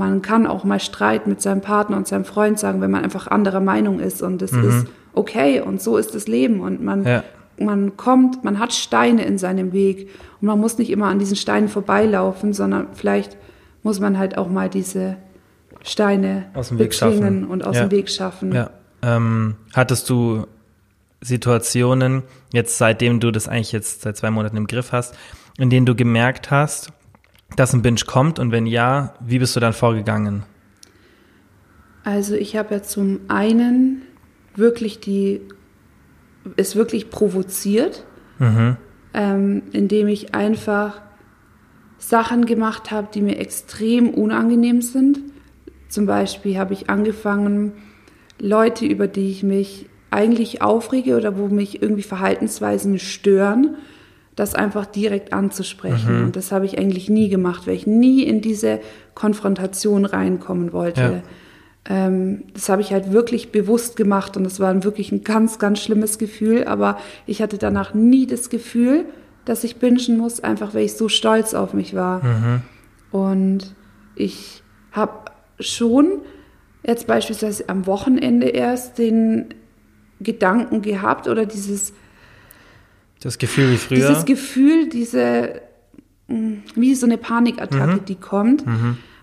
man kann auch mal Streit mit seinem Partner und seinem Freund sagen, wenn man einfach anderer Meinung ist und es ist okay und so ist das Leben und man, Mhm. Ja. man kommt, man hat Steine in seinem Weg und man muss nicht immer an diesen Steinen vorbeilaufen, sondern vielleicht muss man halt auch mal diese Steine Aus dem Weg schaffen. und aus Ja. dem Weg schaffen. Ja. Ähm, hattest du Situationen, jetzt seitdem du das eigentlich jetzt seit zwei Monaten im Griff hast, in denen du gemerkt hast, dass ein Binge kommt und wenn ja, wie bist du dann vorgegangen? Also ich habe ja zum einen wirklich die, es wirklich provoziert, Mhm. ähm, indem ich einfach Sachen gemacht habe, die mir extrem unangenehm sind. Zum Beispiel habe ich angefangen, Leute, über die ich mich eigentlich aufrege oder wo mich irgendwie Verhaltensweisen stören, das einfach direkt anzusprechen. Und das habe ich eigentlich nie gemacht, weil ich nie in diese Konfrontation reinkommen wollte. Ähm, das habe ich halt wirklich bewusst gemacht und das war wirklich ein ganz, ganz schlimmes Gefühl, aber ich hatte danach nie das Gefühl, dass ich bingen muss, einfach weil ich so stolz auf mich war. Mhm. Und ich habe schon jetzt beispielsweise am Wochenende erst den Gedanken gehabt oder dieses, Das Gefühl wie früher. dieses Gefühl, diese, mh, wie so eine Panikattacke, Mhm. die kommt,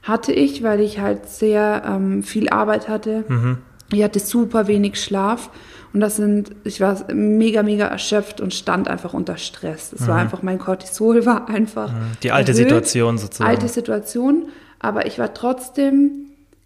hatte ich, weil ich halt sehr ähm, viel Arbeit hatte. Mhm. Ich hatte super wenig Schlaf und das sind, ich war mega, mega erschöpft und stand einfach unter Stress. Es war einfach, mein Cortisol war einfach. Mhm. Die alte erhöht. Situation sozusagen. Alte Situation, aber ich war trotzdem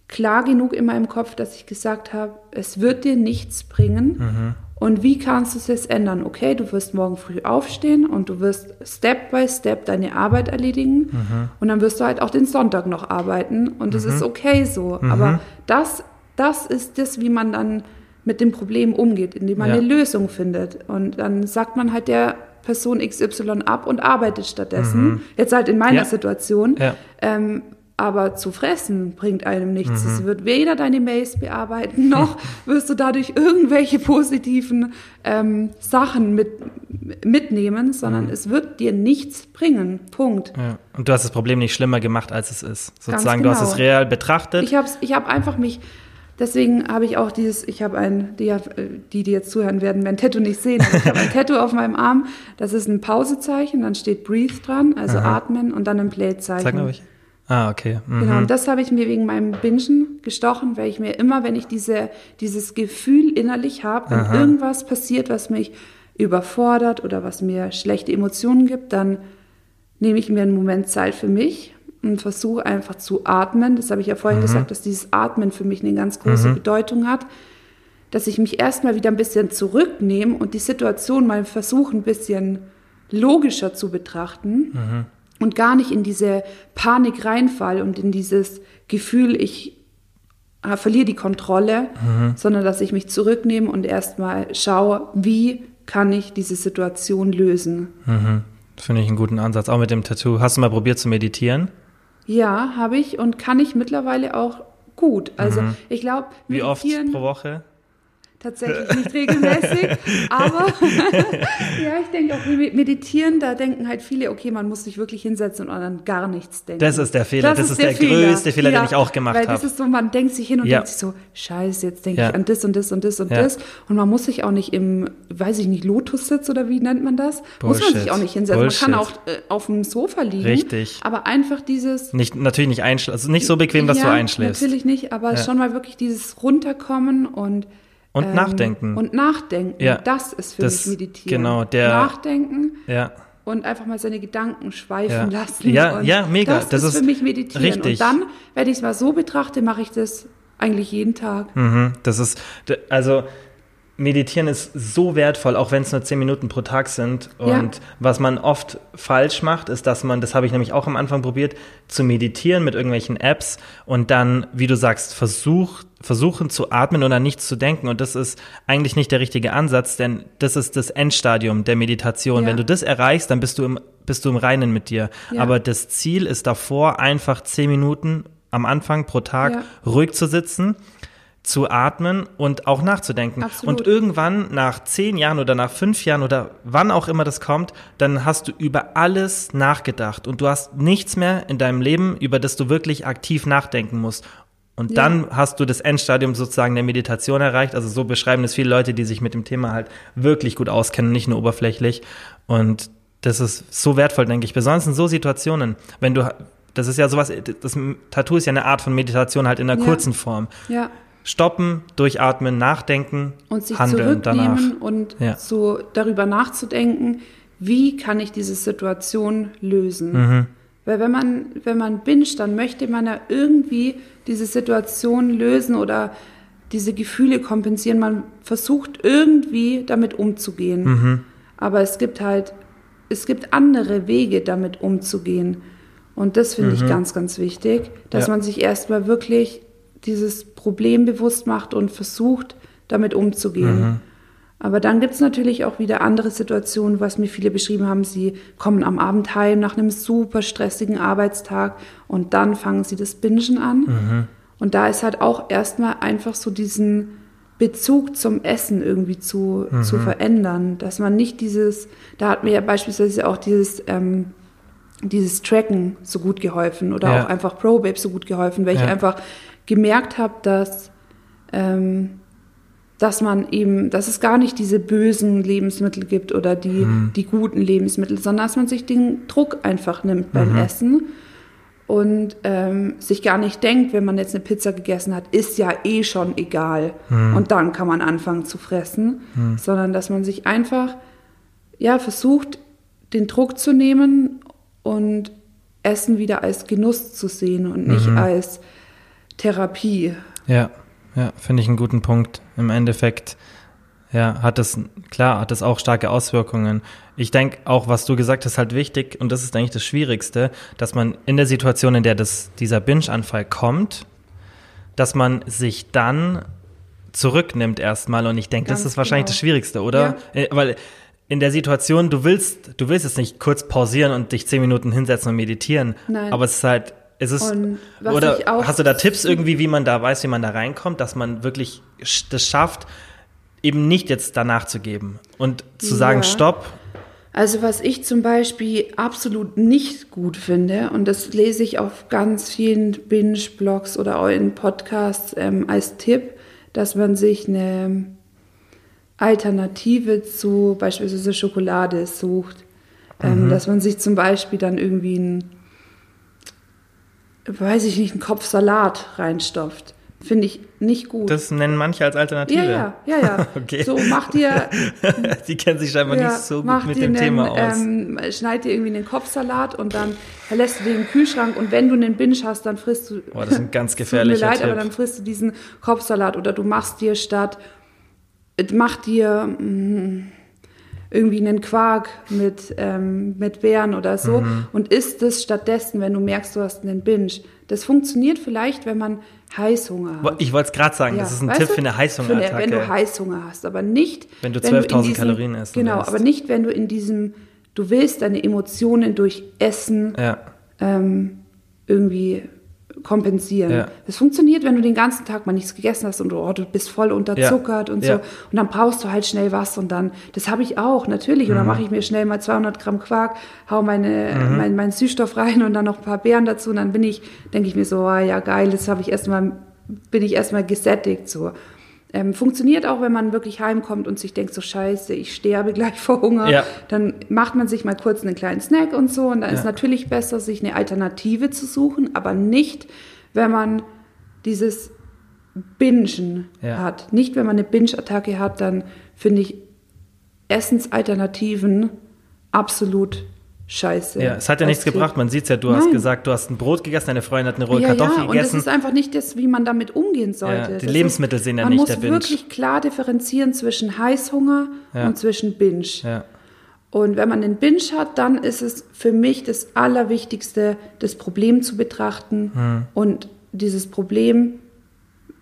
klar genug in meinem Kopf, dass ich gesagt habe, es wird dir nichts bringen. Mhm. Und wie kannst du es jetzt ändern? Okay, du wirst morgen früh aufstehen und du wirst Step by Step deine Arbeit erledigen Mhm. und dann wirst du halt auch den Sonntag noch arbeiten und das ist okay so. Mhm. Aber das, das ist das, wie man dann mit dem Problem umgeht, indem man Ja. eine Lösung findet. Und dann sagt man halt der Person XY ab und arbeitet stattdessen. Jetzt halt in meiner Mhm. Ja. Situation. Ja. Ähm, aber zu fressen bringt einem nichts. Mhm. Es wird weder deine Mails bearbeiten, noch wirst du dadurch irgendwelche positiven ähm, Sachen mit, mitnehmen, sondern Mhm. es wird dir nichts bringen. Punkt. Ja. Und du hast das Problem nicht schlimmer gemacht, als es ist. Sozusagen, genau. du hast es real betrachtet. Ich habe ich hab einfach mich, deswegen habe ich auch dieses, ich habe ein, die, die, die jetzt zuhören werden, mein Tattoo nicht sehen, aber ich habe ein Tattoo auf meinem Arm, das ist ein Pausezeichen, dann steht Breathe dran, also atmen und dann ein Play-Zeichen. Sag mal ruhig. Ah, okay. Mhm. Genau, und das habe ich mir wegen meinem Bingen gestochen, weil ich mir immer, wenn ich diese, dieses Gefühl innerlich habe, wenn Aha. irgendwas passiert, was mich überfordert oder was mir schlechte Emotionen gibt, dann nehme ich mir einen Moment Zeit für mich und versuche einfach zu atmen. Das habe ich ja vorhin Mhm. gesagt, dass dieses Atmen für mich eine ganz große Bedeutung hat. Dass ich mich erstmal wieder ein bisschen zurücknehme und die Situation mal versuche, ein bisschen logischer zu betrachten Mhm. Und gar nicht in diese Panik reinfall und in dieses Gefühl, ich äh, verliere die Kontrolle, Mhm. sondern dass ich mich zurücknehme und erstmal schaue, wie kann ich diese Situation lösen. Mhm. Finde ich einen guten Ansatz. Auch mit dem Tattoo. Hast du mal probiert zu meditieren? Ja, habe ich und kann ich mittlerweile auch gut. Also ich glaube, Mhm. Wie oft pro Woche? Tatsächlich nicht regelmäßig, aber ja, ich denke auch meditieren, da denken halt viele, okay, man muss sich wirklich hinsetzen und an gar nichts denken. Das ist der Fehler. Das ist der größte Fehler, den ich auch gemacht Weil das habe. ist so, man denkt sich hin und Ja. denkt sich so, scheiße, jetzt denke Ja. ich an das und das und das und Ja. das und man muss sich auch nicht im, weiß ich nicht, Lotussitz oder wie nennt man das? Muss man sich Bullshit. auch nicht hinsetzen. Bullshit. Man kann auch äh, auf dem Sofa liegen. Richtig. Aber einfach dieses Nicht, natürlich nicht einschlafen. Also nicht so bequem, dass ja, du einschläfst. Natürlich nicht, aber Ja. schon mal wirklich dieses Runterkommen und Und ähm, nachdenken. Und nachdenken. Ja, Das ist für das- mich meditieren. genau, der- Nachdenken ja. und einfach mal seine Gedanken schweifen Ja. lassen. Ja, ja, mega. Das, Das ist, ist für mich meditieren. richtig. Und dann, wenn ich es mal so betrachte, mache ich das eigentlich jeden Tag. Mhm, das ist, also Meditieren ist so wertvoll, auch wenn es nur zehn Minuten pro Tag sind. Ja. Und was man oft falsch macht, ist, dass man, das habe ich nämlich auch am Anfang probiert, zu meditieren mit irgendwelchen Apps und dann, wie du sagst, versuch, versuchen zu atmen oder nichts zu denken. Und das ist eigentlich nicht der richtige Ansatz, denn das ist das Endstadium der Meditation. Ja. Wenn du das erreichst, dann bist du im, bist du im Reinen mit dir. Ja. Aber das Ziel ist davor, einfach zehn Minuten am Anfang pro Tag Ja. ruhig zu sitzen, zu atmen und auch nachzudenken. Absolut. Und irgendwann nach zehn Jahren oder nach fünf Jahren oder wann auch immer das kommt, dann hast du über alles nachgedacht und du hast nichts mehr in deinem Leben, über das du wirklich aktiv nachdenken musst. Und Ja. dann hast du das Endstadium sozusagen der Meditation erreicht. Also so beschreiben es viele Leute, die sich mit dem Thema halt wirklich gut auskennen, nicht nur oberflächlich. Und das ist so wertvoll, denke ich. Besonders in so Situationen, wenn du, das ist ja sowas, das Tattoo ist ja eine Art von Meditation halt in einer Ja. kurzen Form Ja. Stoppen, durchatmen, nachdenken, Und sich handeln danach. zurücknehmen und Ja. so darüber nachzudenken, wie kann ich diese Situation lösen. Mhm. Weil wenn man, wenn man binscht, dann möchte man ja irgendwie diese Situation lösen oder diese Gefühle kompensieren. Man versucht irgendwie damit umzugehen. Mhm. Aber es gibt halt, es gibt andere Wege, damit umzugehen. Und das finde ich ganz, ganz wichtig, dass Mhm. Ja. man sich erstmal wirklich dieses Problem bewusst macht und versucht, damit umzugehen. Mhm. Aber dann gibt es natürlich auch wieder andere Situationen, was mir viele beschrieben haben. Sie kommen am Abend heim nach einem super stressigen Arbeitstag und dann fangen sie das Bingen an. Mhm. Und da ist halt auch erstmal einfach so diesen Bezug zum Essen irgendwie zu, Mhm. zu verändern. Dass man nicht dieses, da hat mir ja beispielsweise auch dieses, ähm, dieses Tracken so gut geholfen oder Ja. auch einfach ProBabe so gut geholfen, weil Ja. ich einfach gemerkt habe, dass, ähm, dass man eben, dass es gar nicht diese bösen Lebensmittel gibt oder die, Mhm. die guten Lebensmittel, sondern dass man sich den Druck einfach nimmt beim Essen und ähm, sich gar nicht denkt, wenn man jetzt eine Pizza gegessen hat, ist ja eh schon egal und dann kann man anfangen zu fressen, sondern dass man sich einfach ja versucht, den Druck zu nehmen und Essen wieder als Genuss zu sehen und nicht als Therapie. Ja, ja, finde ich einen guten Punkt. Im Endeffekt, ja, hat es, klar, hat es auch starke Auswirkungen. Ich denke auch, was du gesagt hast, halt wichtig, und das ist eigentlich das Schwierigste, dass man in der Situation, in der das, dieser Binge-Anfall kommt, dass man sich dann zurücknimmt erstmal. Und ich denke, das ist wahrscheinlich genau. das Schwierigste, oder? Äh, Weil in der Situation, du willst, du willst jetzt nicht kurz pausieren und dich zehn Minuten hinsetzen und meditieren. Nein. Aber es ist halt, ist, was oder hast du da Tipps irgendwie, wie man da weiß, wie man da reinkommt, dass man wirklich das schafft, eben nicht jetzt danach zu geben und zu sagen, Ja. stopp, Also was ich zum Beispiel absolut nicht gut finde, und das lese ich auf ganz vielen Binge-Blogs oder auch in Podcasts ähm, als Tipp, dass man sich eine Alternative zu beispielsweise Schokolade sucht. Ähm, dass man sich zum Beispiel dann irgendwie ein, weiß ich nicht, einen Kopf Salat reinstopft. Finde ich nicht gut. das nennen manche als Alternative. ja, ja, ja, ja. Okay. So, mach dir, Die kennen sich scheinbar ja, nicht so gut mit dem einen, Thema aus. Ähm, schneid dir irgendwie einen Kopfsalat und dann verlässt du den im Kühlschrank und wenn du einen Binge hast, dann frisst du. Boah, das ist ein ganz Tut mir gefährlicher leid, Tipp. aber dann frisst du diesen Kopfsalat oder du machst dir statt, mach dir mh, irgendwie einen Quark mit, ähm, mit Beeren oder so Mhm. und isst es stattdessen, wenn du merkst, du hast einen Binge. Das funktioniert vielleicht, wenn man Heißhunger hat. Ich wollte es gerade sagen, Ja, das ist ein Tipp du? für eine Heißhungerattacke. Wenn du Heißhunger hast, aber nicht. Wenn du in 12.000 diesem- Kalorien essen Genau, aber nicht, wenn du in diesem, du willst deine Emotionen durch Essen ja, ähm, irgendwie kompensieren. Ja. Das funktioniert, wenn du den ganzen Tag mal nichts gegessen hast und oh, du bist voll unterzuckert und Ja. so. Und dann brauchst du halt schnell was und dann, das habe ich auch, natürlich. Mhm. Und dann mache ich mir schnell mal 200 Gramm Quark, hau meine, mein, meinen Süßstoff rein und dann noch ein paar Beeren dazu. Und dann bin ich, denke ich mir so, ah, ja geil, das habe ich erstmal, bin ich erstmal gesättigt so. Ähm, funktioniert auch, wenn man wirklich heimkommt und sich denkt, so scheiße, ich sterbe gleich vor Hunger. Ja. Dann macht man sich mal kurz einen kleinen Snack und so. Und dann ist Ja. natürlich besser, sich eine Alternative zu suchen, aber nicht, wenn man dieses Bingen Ja. hat. Nicht, wenn man eine Binge-Attacke hat, dann finde ich Essensalternativen absolut scheiße. ja, es hat ja nichts gebracht. Man sieht ja, du hast Nein. gesagt, du hast ein Brot gegessen, deine Freundin hat eine rohe Ja, Kartoffel ja, und das gegessen. ist einfach nicht das, wie man damit umgehen sollte. Ja, die Das Lebensmittel ist, sind ja man nicht muss der Binge. wirklich klar differenzieren zwischen Heißhunger Ja. und zwischen Binge. ja, Und wenn man den Binge hat, dann ist es für mich das Allerwichtigste, das Problem zu betrachten Hm. und dieses Problem,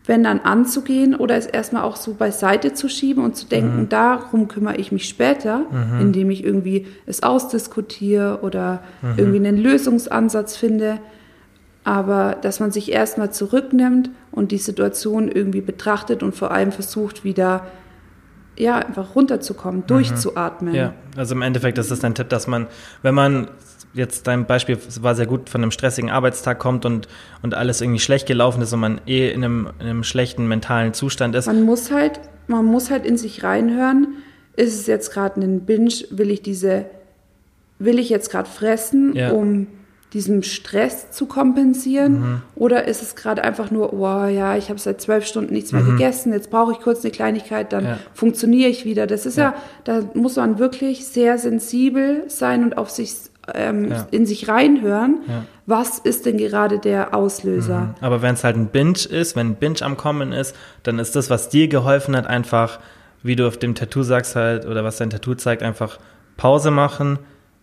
wenn dann anzugehen oder es erstmal auch so beiseite zu schieben und zu denken, Hm. darum kümmere ich mich später, Mhm. indem ich irgendwie es ausdiskutiere oder Mhm. irgendwie einen Lösungsansatz finde. Aber dass man sich erstmal zurücknimmt und die Situation irgendwie betrachtet und vor allem versucht, wieder ja, einfach runterzukommen, durchzuatmen. Mhm. ja. Also im Endeffekt ist es ein Tipp, dass man, wenn man jetzt dein Beispiel war sehr gut, von einem stressigen Arbeitstag kommt und, und alles irgendwie schlecht gelaufen ist und man eh in einem, in einem schlechten mentalen Zustand ist. Man muss halt, man muss halt in sich reinhören. Ist es jetzt gerade ein Binge? Will ich diese, will ich jetzt gerade fressen, Ja. um diesem Stress zu kompensieren? Mhm. Oder ist es gerade einfach nur, oh ja, ich habe seit zwölf Stunden nichts mehr Mhm. gegessen, jetzt brauche ich kurz eine Kleinigkeit, dann Ja. funktioniere ich wieder. Das ist ja. da muss man wirklich sehr sensibel sein und auf sich ähm, Ja. in sich reinhören. Ja. Was ist denn gerade der Auslöser? Aber wenn es halt ein Binge ist, wenn ein Binge am Kommen ist, dann ist das, was dir geholfen hat, einfach, wie du auf dem Tattoo sagst halt, oder was dein Tattoo zeigt, einfach Pause machen,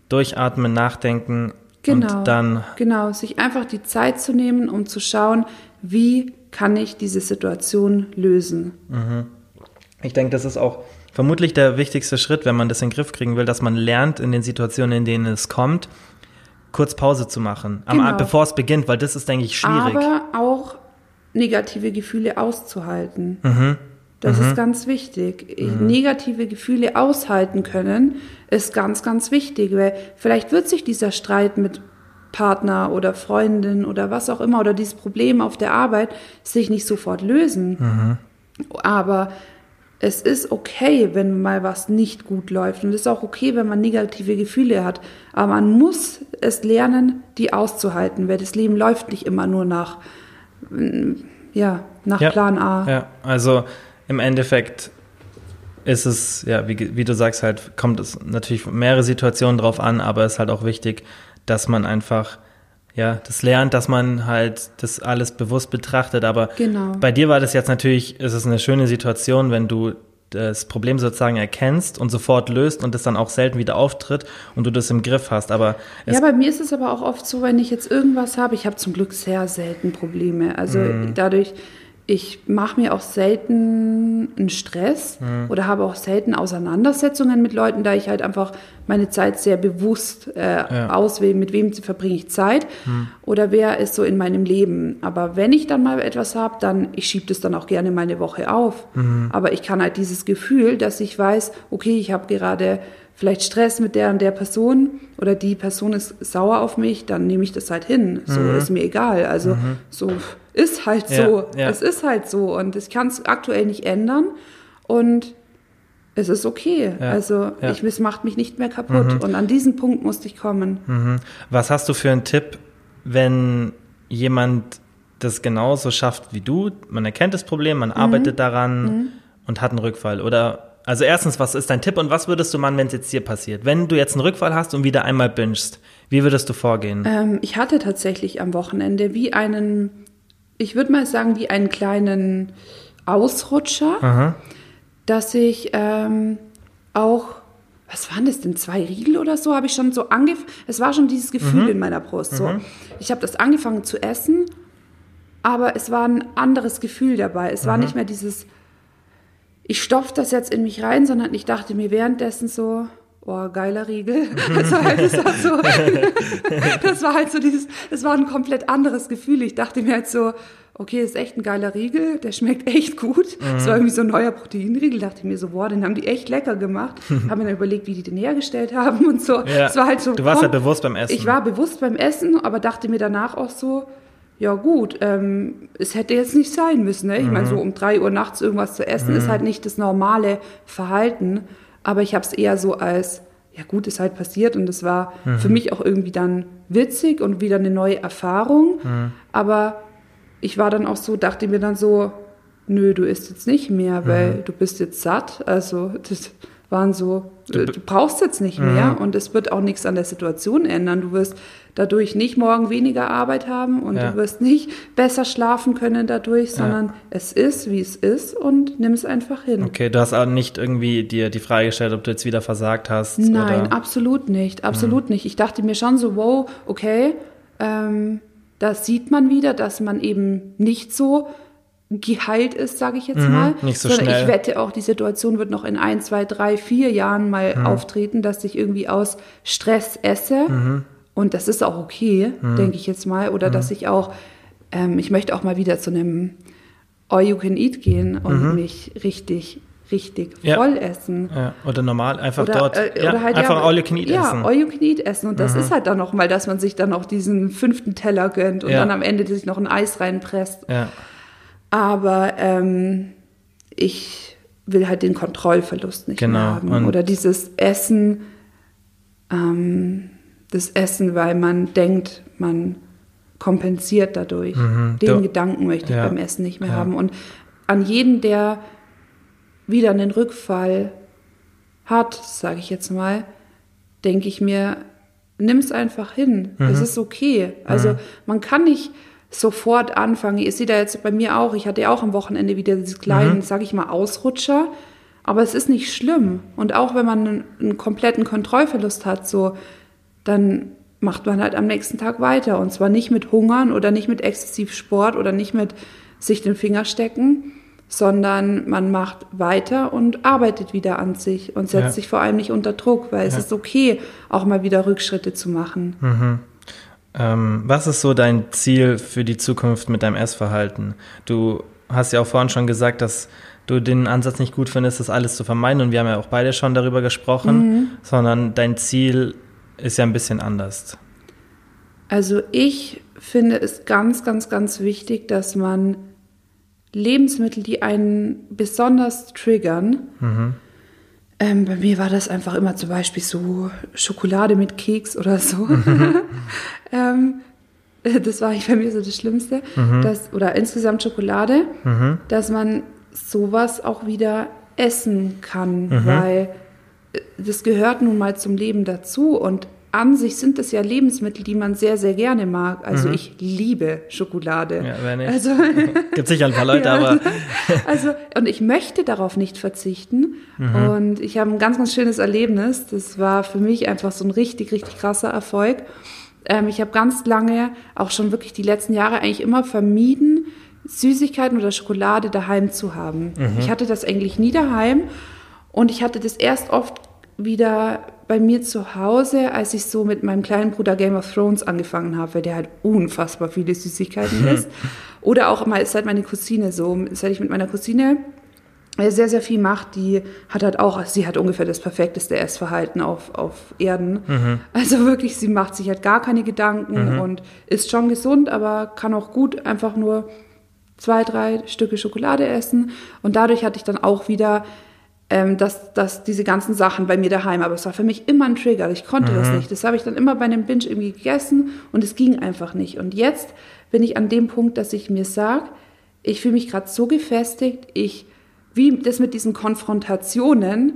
durchatmen, nachdenken Genau. und dann, Genau, sich einfach die Zeit zu nehmen, um zu schauen, wie kann ich diese Situation lösen. ich denke, das ist auch vermutlich der wichtigste Schritt, wenn man das in den Griff kriegen will, dass man lernt in den Situationen, in denen es kommt, kurz Pause zu machen, Genau. bevor es beginnt, weil das ist, denke ich, schwierig. Aber auch negative Gefühle auszuhalten. Mhm. Das mhm. ist ganz wichtig. Mhm. Negative Gefühle aushalten können ist ganz, ganz wichtig, weil vielleicht wird sich dieser Streit mit Partner oder Freundin oder was auch immer oder dieses Problem auf der Arbeit sich nicht sofort lösen. Mhm. Aber es ist okay, wenn mal was nicht gut läuft. Und es ist auch okay, wenn man negative Gefühle hat. Aber man muss es lernen, die auszuhalten, weil das Leben läuft nicht immer nur nach, ja, nach ja, Plan A. Ja, also im Endeffekt ist es, ja, wie, wie du sagst, halt, kommt es natürlich mehrere Situationen drauf an, aber es ist halt auch wichtig, dass man einfach ja, das lernt, dass man halt das alles bewusst betrachtet. Aber genau. bei dir war das jetzt natürlich, ist es eine schöne Situation, wenn du das Problem sozusagen erkennst und sofort löst und es dann auch selten wieder auftritt und du das im Griff hast. Aber ja, bei mir ist es aber auch oft so, wenn ich jetzt irgendwas habe, ich habe zum Glück sehr selten Probleme. Also mm. dadurch, ich mache mir auch selten einen Stress mhm. oder habe auch selten Auseinandersetzungen mit Leuten, da ich halt einfach meine Zeit sehr bewusst äh, ja. auswähle, mit wem verbringe ich Zeit mhm. oder wer ist so in meinem Leben. Aber wenn ich dann mal etwas habe, dann, ich schiebe das dann auch gerne meine Woche auf. Mhm. Aber ich kann halt dieses Gefühl, dass ich weiß, okay, ich habe gerade vielleicht Stress mit der und der Person oder die Person ist sauer auf mich, dann nehme ich das halt hin. So mhm. ist mir egal. Also mhm. so ist halt so. Ja. Es ist halt so und ich kann es aktuell nicht ändern und es ist okay. Ja, also ich, es macht mich nicht mehr kaputt mhm. und an diesen Punkt musste ich kommen. Mhm. Was hast du für einen Tipp, wenn jemand das genauso schafft wie du? Man erkennt das Problem, man arbeitet mhm. daran mhm. und hat einen Rückfall oder also erstens, was ist dein Tipp und was würdest du machen, wenn es jetzt dir passiert? Wenn du jetzt einen Rückfall hast und wieder einmal bingst, wie würdest du vorgehen? Ähm, ich hatte tatsächlich am Wochenende wie einen, ich würde mal sagen, wie einen kleinen Ausrutscher, Aha. dass ich ähm, auch, was waren das denn, zwei Riegel oder so, habe ich schon so angefangen, es war schon dieses Gefühl mhm. in meiner Brust. So. Mhm. Ich habe das angefangen zu essen, aber es war ein anderes Gefühl dabei. Es mhm. war nicht mehr dieses ich stopfe das jetzt in mich rein, sondern ich dachte mir währenddessen so, oh, geiler Riegel. Also halt, das, war so, das war halt so dieses, das war ein komplett anderes Gefühl. Ich dachte mir halt so, okay, ist echt ein geiler Riegel, der schmeckt echt gut. Mhm. Das war irgendwie so ein neuer Proteinriegel. Dachte ich mir so, boah, den haben die echt lecker gemacht. haben mir dann überlegt, wie die den hergestellt haben und so. Ja. Es war halt so. Du warst ja bewusst beim Essen. Ich war bewusst beim Essen, aber dachte mir danach auch so, ja gut, ähm, es hätte jetzt nicht sein müssen. Ne? Ich mhm. meine, so um drei Uhr nachts irgendwas zu essen mhm. ist halt nicht das normale Verhalten. Aber ich habe es eher so als, ja gut, ist halt passiert und es war mhm. für mich auch irgendwie dann witzig und wieder eine neue Erfahrung. Mhm. Aber ich war dann auch so, dachte mir dann so, nö, du isst jetzt nicht mehr, weil mhm. du bist jetzt satt. Also das waren so, du, du brauchst jetzt nicht mehr mhm. und es wird auch nichts an der Situation ändern. Du wirst dadurch nicht morgen weniger Arbeit haben und ja. du wirst nicht besser schlafen können dadurch, sondern ja. es ist, wie es ist und nimm es einfach hin. Okay, du hast auch nicht irgendwie dir die Frage gestellt, ob du jetzt wieder versagt hast? Nein, oder? absolut nicht, absolut mhm. nicht. Ich dachte mir schon so, wow, okay, ähm, das sieht man wieder, dass man eben nicht so geheilt ist, sage ich jetzt mhm, mal. Nicht so Sondern schnell. ich wette auch, die Situation wird noch in ein, zwei, drei, vier Jahren mal mhm. auftreten, dass ich irgendwie aus Stress esse. Mhm. Und das ist auch okay, mhm. denke ich jetzt mal. Oder dass mhm. ich auch, ähm, ich möchte auch mal wieder zu einem All You Can Eat gehen und mhm. mich richtig richtig ja. voll essen. Ja. Oder normal einfach oder, dort. Äh, ja, halt einfach All You Can Eat ja, essen. All You Can Eat essen. Und das mhm. ist halt dann nochmal, dass man sich dann auch diesen fünften Teller gönnt und dann am Ende sich noch ein Eis reinpresst. Ja. Aber ähm, ich will halt den Kontrollverlust nicht genau. mehr haben. Und oder dieses Essen, ähm, das Essen, weil man denkt, man kompensiert dadurch. Mhm. Den du, Gedanken möchte ich ja. beim Essen nicht mehr ja. haben. Und an jeden, der wieder einen Rückfall hat, sage ich jetzt mal, denke ich mir, nimm es einfach hin. Es mhm. ist okay. Also mhm. man kann nicht sofort anfangen. Ihr seht ja jetzt bei mir auch, ich hatte ja auch am Wochenende wieder diese kleinen, mhm. sag ich mal, Ausrutscher. Aber es ist nicht schlimm. Und auch wenn man einen, einen, kompletten Kontrollverlust hat, so, dann macht man halt am nächsten Tag weiter. Und zwar nicht mit Hungern oder nicht mit exzessiv Sport oder nicht mit sich den Finger stecken, sondern man macht weiter und arbeitet wieder an sich und setzt ja. sich vor allem nicht unter Druck, weil ja. es ist okay, auch mal wieder Rückschritte zu machen. Mhm. Ähm, was ist so dein Ziel für die Zukunft mit deinem Essverhalten? Du hast ja auch vorhin schon gesagt, dass du den Ansatz nicht gut findest, das alles zu vermeiden. Und wir haben ja auch beide schon darüber gesprochen, mhm. sondern dein Ziel ist ja ein bisschen anders. Also ich finde es ganz, ganz, ganz wichtig, dass man Lebensmittel, die einen besonders triggern, mhm. ähm, bei mir war das einfach immer zum Beispiel so Schokolade mit Keks oder so. Mhm. ähm, das war bei mir so das Schlimmste, mhm. dass, oder insgesamt Schokolade, mhm. dass man sowas auch wieder essen kann, mhm. weil das gehört nun mal zum Leben dazu und an sich sind es ja Lebensmittel, die man sehr, sehr gerne mag. Also mhm. ich liebe Schokolade. Ja, wenn nicht. Also, Gibt sicher ein paar Leute, ja, aber. also, und ich möchte darauf nicht verzichten. Mhm. Und ich habe ein ganz, ganz schönes Erlebnis. Das war für mich einfach so ein richtig, richtig krasser Erfolg. Ähm, ich habe ganz lange, auch schon wirklich die letzten Jahre, eigentlich immer vermieden, Süßigkeiten oder Schokolade daheim zu haben. Mhm. Ich hatte das eigentlich nie daheim und ich hatte das erst oft wieder bei mir zu Hause, als ich so mit meinem kleinen Bruder Game of Thrones angefangen habe, weil der halt unfassbar viele Süßigkeiten isst. Oder auch mal, seit meine Cousine so, seit ich mit meiner Cousine äh, sehr, sehr viel macht, die hat halt auch, sie hat ungefähr das perfekteste Essverhalten auf, auf Erden. Mhm. Also wirklich, sie macht sich halt gar keine Gedanken mhm. und ist schon gesund, aber kann auch gut einfach nur zwei, drei Stücke Schokolade essen. Und dadurch hatte ich dann auch wieder ähm, dass, dass diese ganzen Sachen bei mir daheim, aber es war für mich immer ein Trigger. Ich konnte mhm. das nicht. Das habe ich dann immer bei einem Binge irgendwie gegessen und es ging einfach nicht. Und jetzt bin ich an dem Punkt, dass ich mir sage, ich fühle mich gerade so gefestigt, ich, wie das mit diesen Konfrontationen,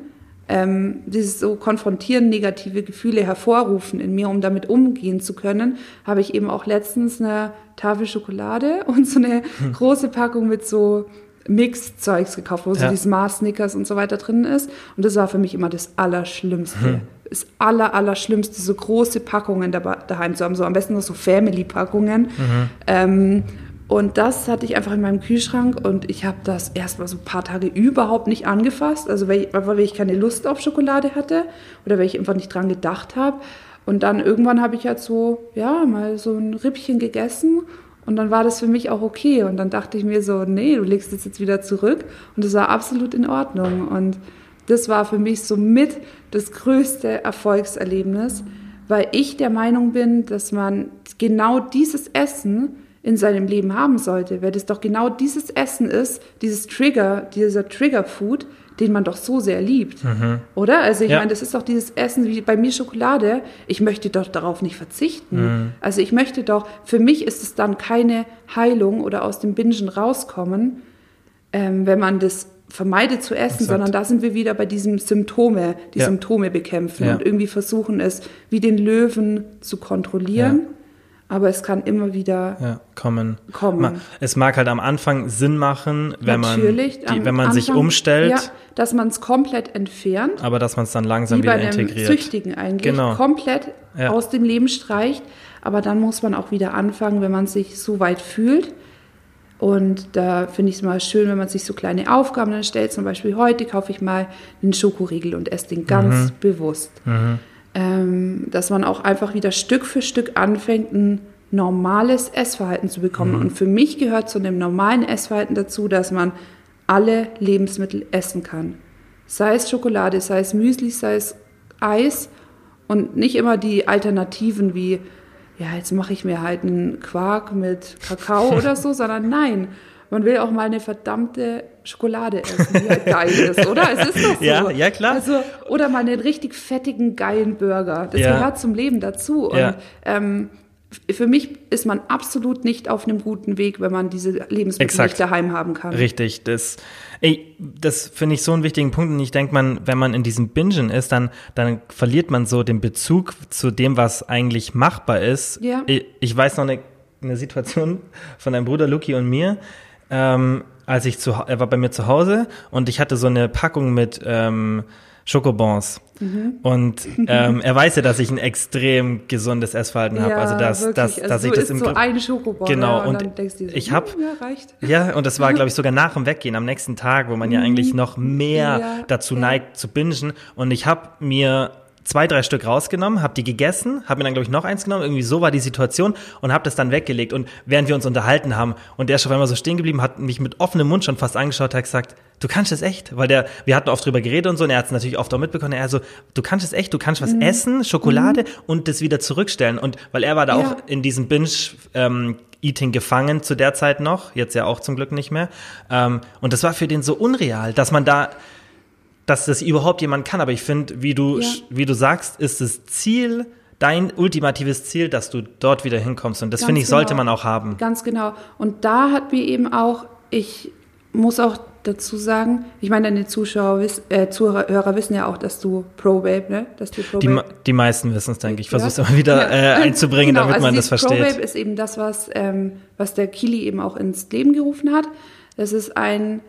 ähm, dieses so konfrontieren, negative Gefühle hervorrufen in mir, um damit umgehen zu können, habe ich eben auch letztens eine Tafel Schokolade und so eine hm. große Packung mit so Mix-Zeugs gekauft, wo ja. so die Smart Snickers und so weiter drin ist. Und das war für mich immer das Allerschlimmste. Hm. Das aller, Allerschlimmste, so große Packungen daheim zu haben, so am besten noch so Family-Packungen. Mhm. Ähm, und das hatte ich einfach in meinem Kühlschrank und ich habe das erstmal so ein paar Tage überhaupt nicht angefasst. Also weil ich, weil ich keine Lust auf Schokolade hatte oder weil ich einfach nicht dran gedacht habe. Und dann irgendwann habe ich halt so, ja, mal so ein Rippchen gegessen und dann war das für mich auch okay. Und dann dachte ich mir so, nee, du legst es jetzt wieder zurück. Und das war absolut in Ordnung. Und das war für mich so mit das größte Erfolgserlebnis, weil ich der Meinung bin, dass man genau dieses Essen in seinem Leben haben sollte, weil das doch genau dieses Essen ist, dieses Trigger, dieser Trigger-Food, den man doch so sehr liebt. Mhm. Oder? Also ich ja. meine, das ist doch dieses Essen wie bei mir Schokolade. Ich möchte doch darauf nicht verzichten. Mhm. Also ich möchte doch, für mich ist es dann keine Heilung oder aus dem Bingen rauskommen, ähm, wenn man das vermeidet zu essen, Exakt. sondern da sind wir wieder bei diesem Symptome, die ja. Symptome bekämpfen ja. und irgendwie versuchen es wie den Löwen zu kontrollieren aber es kann immer wieder ja, kommen. kommen. Es mag halt am Anfang Sinn machen, wenn Natürlich, man, die, wenn man Anfang, sich umstellt. Ja, dass man es komplett entfernt. Aber dass man es dann langsam wie wieder bei integriert. Süchtigen eigentlich. Genau. Komplett ja. aus dem Leben streicht. Aber dann muss man auch wieder anfangen, wenn man sich so weit fühlt. Und da finde ich es mal schön, wenn man sich so kleine Aufgaben dann stellt. Zum Beispiel heute kaufe ich mal einen Schokoriegel und esse den ganz mhm. bewusst. Mhm ähm, dass man auch einfach wieder Stück für Stück anfängt, ein normales Essverhalten zu bekommen. Mhm. Und für mich gehört zu einem normalen Essverhalten dazu, dass man alle Lebensmittel essen kann. Sei es Schokolade, sei es Müsli, sei es Eis und nicht immer die Alternativen wie, ja, jetzt mache ich mir halt einen Quark mit Kakao oder so, sondern nein, man will auch mal eine verdammte Schokolade essen, die halt geil ist, oder? Es ist doch so. Ja, ja klar. Also, oder mal einen richtig fettigen, geilen Burger. Das ja. gehört zum Leben dazu. Und ja. ähm, für mich ist man absolut nicht auf einem guten Weg, wenn man diese Lebensmittel Exakt. nicht daheim haben kann. Richtig, das, ey, das finde ich so einen wichtigen Punkt. Und ich denke, man, wenn man in diesem Bingen ist, dann, dann verliert man so den Bezug zu dem, was eigentlich machbar ist. Ja. Ich, ich weiß noch eine, eine Situation von deinem Bruder Luki und mir ähm, als ich zu, er war bei mir zu Hause und ich hatte so eine Packung mit ähm, Schokobons. Mhm. Und ähm, er weiß ja, dass ich ein extrem gesundes Essverhalten habe. Ja, also dass, wirklich. dass, also dass ich das im so ein Schokobon. Genau. Ja, und, und so, ich habe hm, ja, ja und das war glaube ich sogar nach dem Weggehen am nächsten Tag, wo man ja mhm. eigentlich noch mehr dazu neigt zu bingen. Und ich habe mir zwei, drei Stück rausgenommen, habe die gegessen, habe mir dann, glaube ich, noch eins genommen. Irgendwie so war die Situation und habe das dann weggelegt. Und während wir uns unterhalten haben und der ist auf einmal so stehen geblieben, hat mich mit offenem Mund schon fast angeschaut, hat gesagt, du kannst es echt, weil der, wir hatten oft drüber geredet und so, und er hat es natürlich oft auch mitbekommen, er so, du kannst es echt, du kannst was mhm. essen, Schokolade mhm. und das wieder zurückstellen. Und weil er war da ja. auch in diesem Binge, ähm, Eating gefangen zu der Zeit noch, jetzt ja auch zum Glück nicht mehr. Ähm, und das war für den so unreal, dass man da, dass das überhaupt jemand kann. Aber ich finde, wie du, ja. wie du sagst, ist das Ziel, dein ultimatives Ziel, dass du dort wieder hinkommst. Und das finde ich, genau. sollte man auch haben. Ganz genau. Und da hat mir eben auch, ich muss auch dazu sagen, ich meine, deine Zuschauer, äh, Zuhörer wissen ja auch, dass du Pro-Babe, ne? Dass du Pro die, die meisten wissen es, denke ich. Ich versuche es immer wieder ja. äh, einzubringen, genau, damit also man das versteht. Pro-Babe ist eben das, was, ähm, was der Kili eben auch ins Leben gerufen hat. Das ist ein,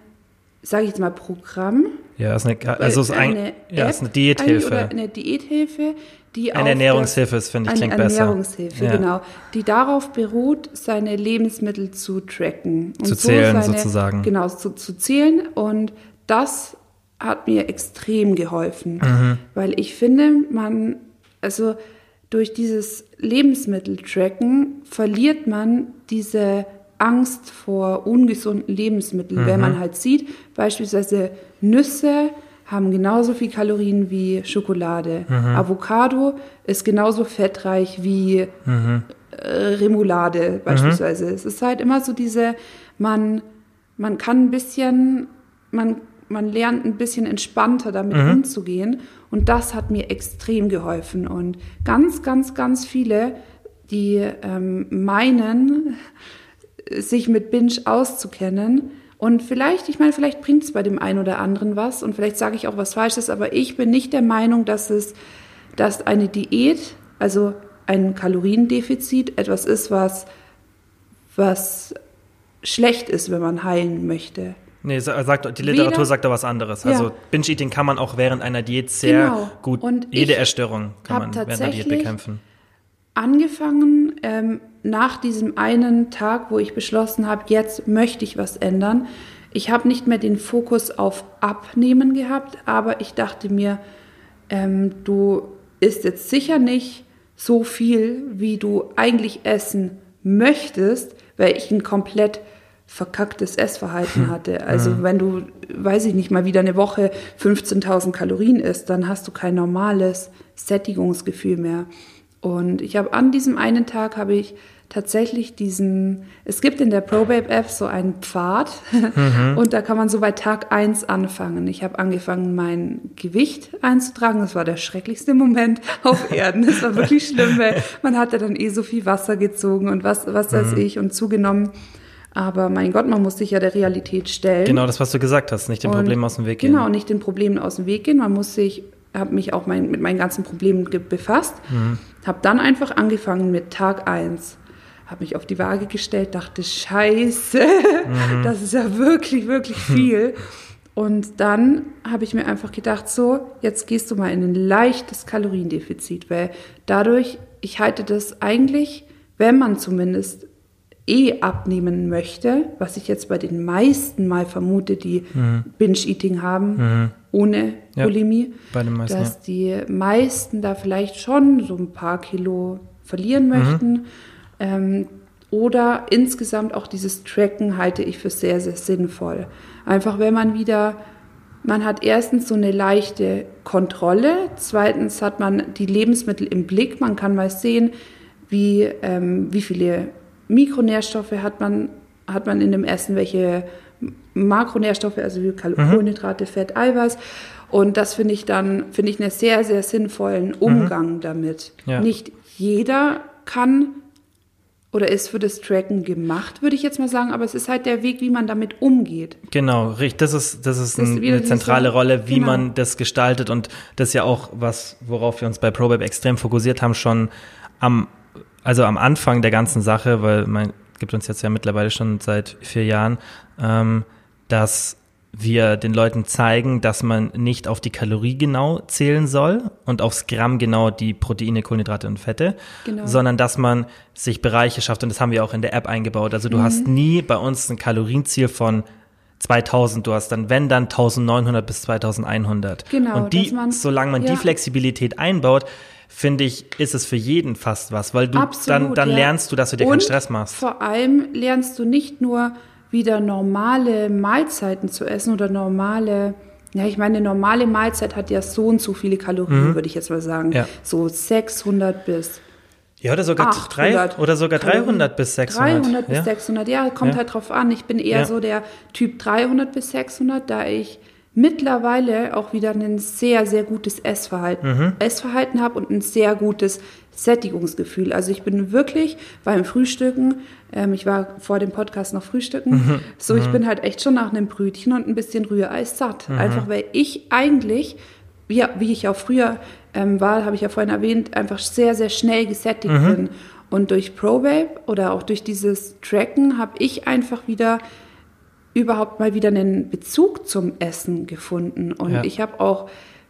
sage ich jetzt mal, Programm. Ja, ist eine, also ist ein, eine ja, ist eine Diäthilfe. Oder eine Diäthilfe, die eine Ernährungshilfe ist, finde ich, klingt eine besser. Ernährungshilfe, ja. genau, die darauf beruht, seine Lebensmittel zu tracken und zu zählen so seine, sozusagen. Genau, zu, zu zählen und das hat mir extrem geholfen, mhm. weil ich finde, man, also durch dieses Lebensmitteltracken verliert man diese Angst vor ungesunden Lebensmitteln, mhm. wenn man halt sieht, beispielsweise Nüsse, haben genauso viel Kalorien wie Schokolade. Mhm. Avocado ist genauso fettreich wie mhm. äh, Remoulade beispielsweise. Mhm. Es ist halt immer so diese, man, man kann ein bisschen, man, man lernt ein bisschen entspannter damit mhm. umzugehen. Und das hat mir extrem geholfen. Und ganz, ganz, ganz viele, die ähm, meinen, sich mit Binge auszukennen, und vielleicht, ich meine, vielleicht bringt es bei dem einen oder anderen was und vielleicht sage ich auch was Falsches, aber ich bin nicht der Meinung, dass es, dass eine Diät, also ein Kaloriendefizit, etwas ist, was, was schlecht ist, wenn man heilen möchte. Nee, sagt, die Literatur Weder, sagt da was anderes. Also ja. Binge-Eating kann man auch während einer Diät sehr genau. gut, und jede Erstörung kann man während einer Diät bekämpfen. Angefangen ähm, nach diesem einen Tag, wo ich beschlossen habe, jetzt möchte ich was ändern. Ich habe nicht mehr den Fokus auf Abnehmen gehabt, aber ich dachte mir, ähm, du isst jetzt sicher nicht so viel, wie du eigentlich essen möchtest, weil ich ein komplett verkacktes Essverhalten hatte. Also mhm. wenn du, weiß ich nicht, mal wieder eine Woche 15.000 Kalorien isst, dann hast du kein normales Sättigungsgefühl mehr. Und ich habe an diesem einen Tag habe ich tatsächlich diesen, es gibt in der ProBabe App so einen Pfad mhm. und da kann man so bei Tag 1 anfangen. Ich habe angefangen, mein Gewicht einzutragen. Das war der schrecklichste Moment auf Erden. Das war wirklich schlimm, weil man hatte dann eh so viel Wasser gezogen und was, was weiß mhm. ich und zugenommen. Aber mein Gott, man muss sich ja der Realität stellen. Genau das, was du gesagt hast, nicht den Problemen aus dem Weg gehen. Genau, nicht den Problemen aus dem Weg gehen. Man muss sich habe mich auch mein, mit meinen ganzen Problemen befasst. Mhm. Habe dann einfach angefangen mit Tag 1. Habe mich auf die Waage gestellt, dachte, scheiße, mhm. das ist ja wirklich, wirklich viel. Und dann habe ich mir einfach gedacht, so, jetzt gehst du mal in ein leichtes Kaloriendefizit, weil dadurch, ich halte das eigentlich, wenn man zumindest eh abnehmen möchte, was ich jetzt bei den meisten mal vermute, die mhm. Binge-Eating haben, mhm. ohne ja, Bulimie, meisten, dass ja. die meisten da vielleicht schon so ein paar Kilo verlieren mhm. möchten. Mhm. Ähm, oder insgesamt auch dieses Tracken halte ich für sehr, sehr sinnvoll. Einfach wenn man wieder, man hat erstens so eine leichte Kontrolle, zweitens hat man die Lebensmittel im Blick, man kann mal sehen, wie, ähm, wie viele Mikronährstoffe hat man, hat man in dem Essen, welche Makronährstoffe, also wie mhm. Kohlenhydrate, mhm. Fett, Eiweiß. Und das finde ich dann, finde ich einen sehr, sehr sinnvollen Umgang mhm. damit. Ja. Nicht jeder kann oder ist für das Tracken gemacht, würde ich jetzt mal sagen, aber es ist halt der Weg, wie man damit umgeht. Genau, richtig. Das ist, das ist, das ist eine zentrale so, Rolle, wie genau. man das gestaltet und das ist ja auch was, worauf wir uns bei ProBab extrem fokussiert haben, schon am also am Anfang der ganzen Sache, weil man gibt uns jetzt ja mittlerweile schon seit vier Jahren, ähm, dass wir den Leuten zeigen, dass man nicht auf die Kalorie genau zählen soll und aufs Gramm genau die Proteine, Kohlenhydrate und Fette, genau. sondern dass man sich Bereiche schafft und das haben wir auch in der App eingebaut. Also du mhm. hast nie bei uns ein Kalorienziel von 2000, du hast dann, wenn dann 1900 bis 2100. Genau, Und die, man- solange man die ja. Flexibilität einbaut, finde ich, ist es für jeden fast was, weil du dann, Absolut, dann ja. lernst du, dass du dir keinen Und Stress machst. Vor allem lernst du nicht nur wieder normale Mahlzeiten zu essen oder normale, ja, ich meine, eine normale Mahlzeit hat ja so und so viele Kalorien, würde ich jetzt mal sagen. Mhm. Ja. So 600 bis Ja, oder sogar 800 drei, oder sogar 300 bis 600. 300 bis ja? 600, ja, kommt Ja. halt drauf an. Ich bin eher so der Typ 300 bis 600, da ich mittlerweile auch wieder ein sehr, sehr gutes Essverhalten, Mhm. Essverhalten habe und ein sehr gutes Sättigungsgefühl. Also ich bin wirklich beim Frühstücken, ähm, ich war vor dem Podcast noch frühstücken, Mhm. so ich bin halt echt schon nach einem Brötchen und ein bisschen Rührei satt. Mhm. Einfach weil ich eigentlich, wie, wie ich auch früher ähm, war, habe ich ja vorhin erwähnt, einfach sehr, sehr schnell gesättigt Mhm. bin. Und durch ProBabe oder auch durch dieses Tracken habe ich einfach wieder überhaupt mal wieder einen Bezug zum Essen gefunden. Und Ja. ich habe auch,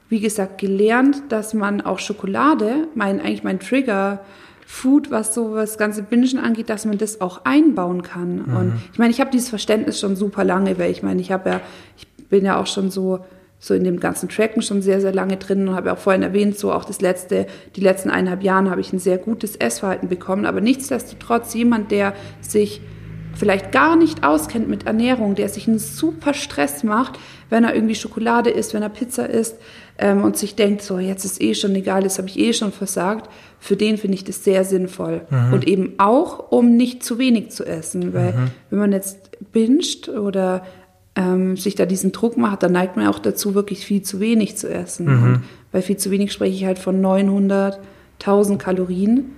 wie gesagt, gelernt, dass man auch Schokolade, mein, eigentlich mein Trigger, Food, was so das ganze Bingen angeht, dass man das auch einbauen kann. Und ich meine, ich habe dieses Verständnis schon super lange, weil ich meine, ich habe ja, ich bin ja auch schon so so in dem ganzen Tracken schon sehr, sehr lange drin und habe ja auch vorhin erwähnt, so auch das letzte, die letzten eineinhalb Jahren habe ich ein sehr gutes Essverhalten bekommen. Aber nichtsdestotrotz jemand, der sich vielleicht gar nicht auskennt mit Ernährung, der sich einen super Stress macht, wenn er irgendwie Schokolade isst, wenn er Pizza isst ähm, und sich denkt, so jetzt ist eh schon egal, das habe ich eh schon versagt, für den finde ich das sehr sinnvoll. Und eben auch, um nicht zu wenig zu essen, weil wenn man jetzt binscht oder ähm, sich da diesen Druck macht, dann neigt man auch dazu, wirklich viel zu wenig zu essen. Und bei viel zu wenig spreche ich halt von 900, 1000 Kalorien,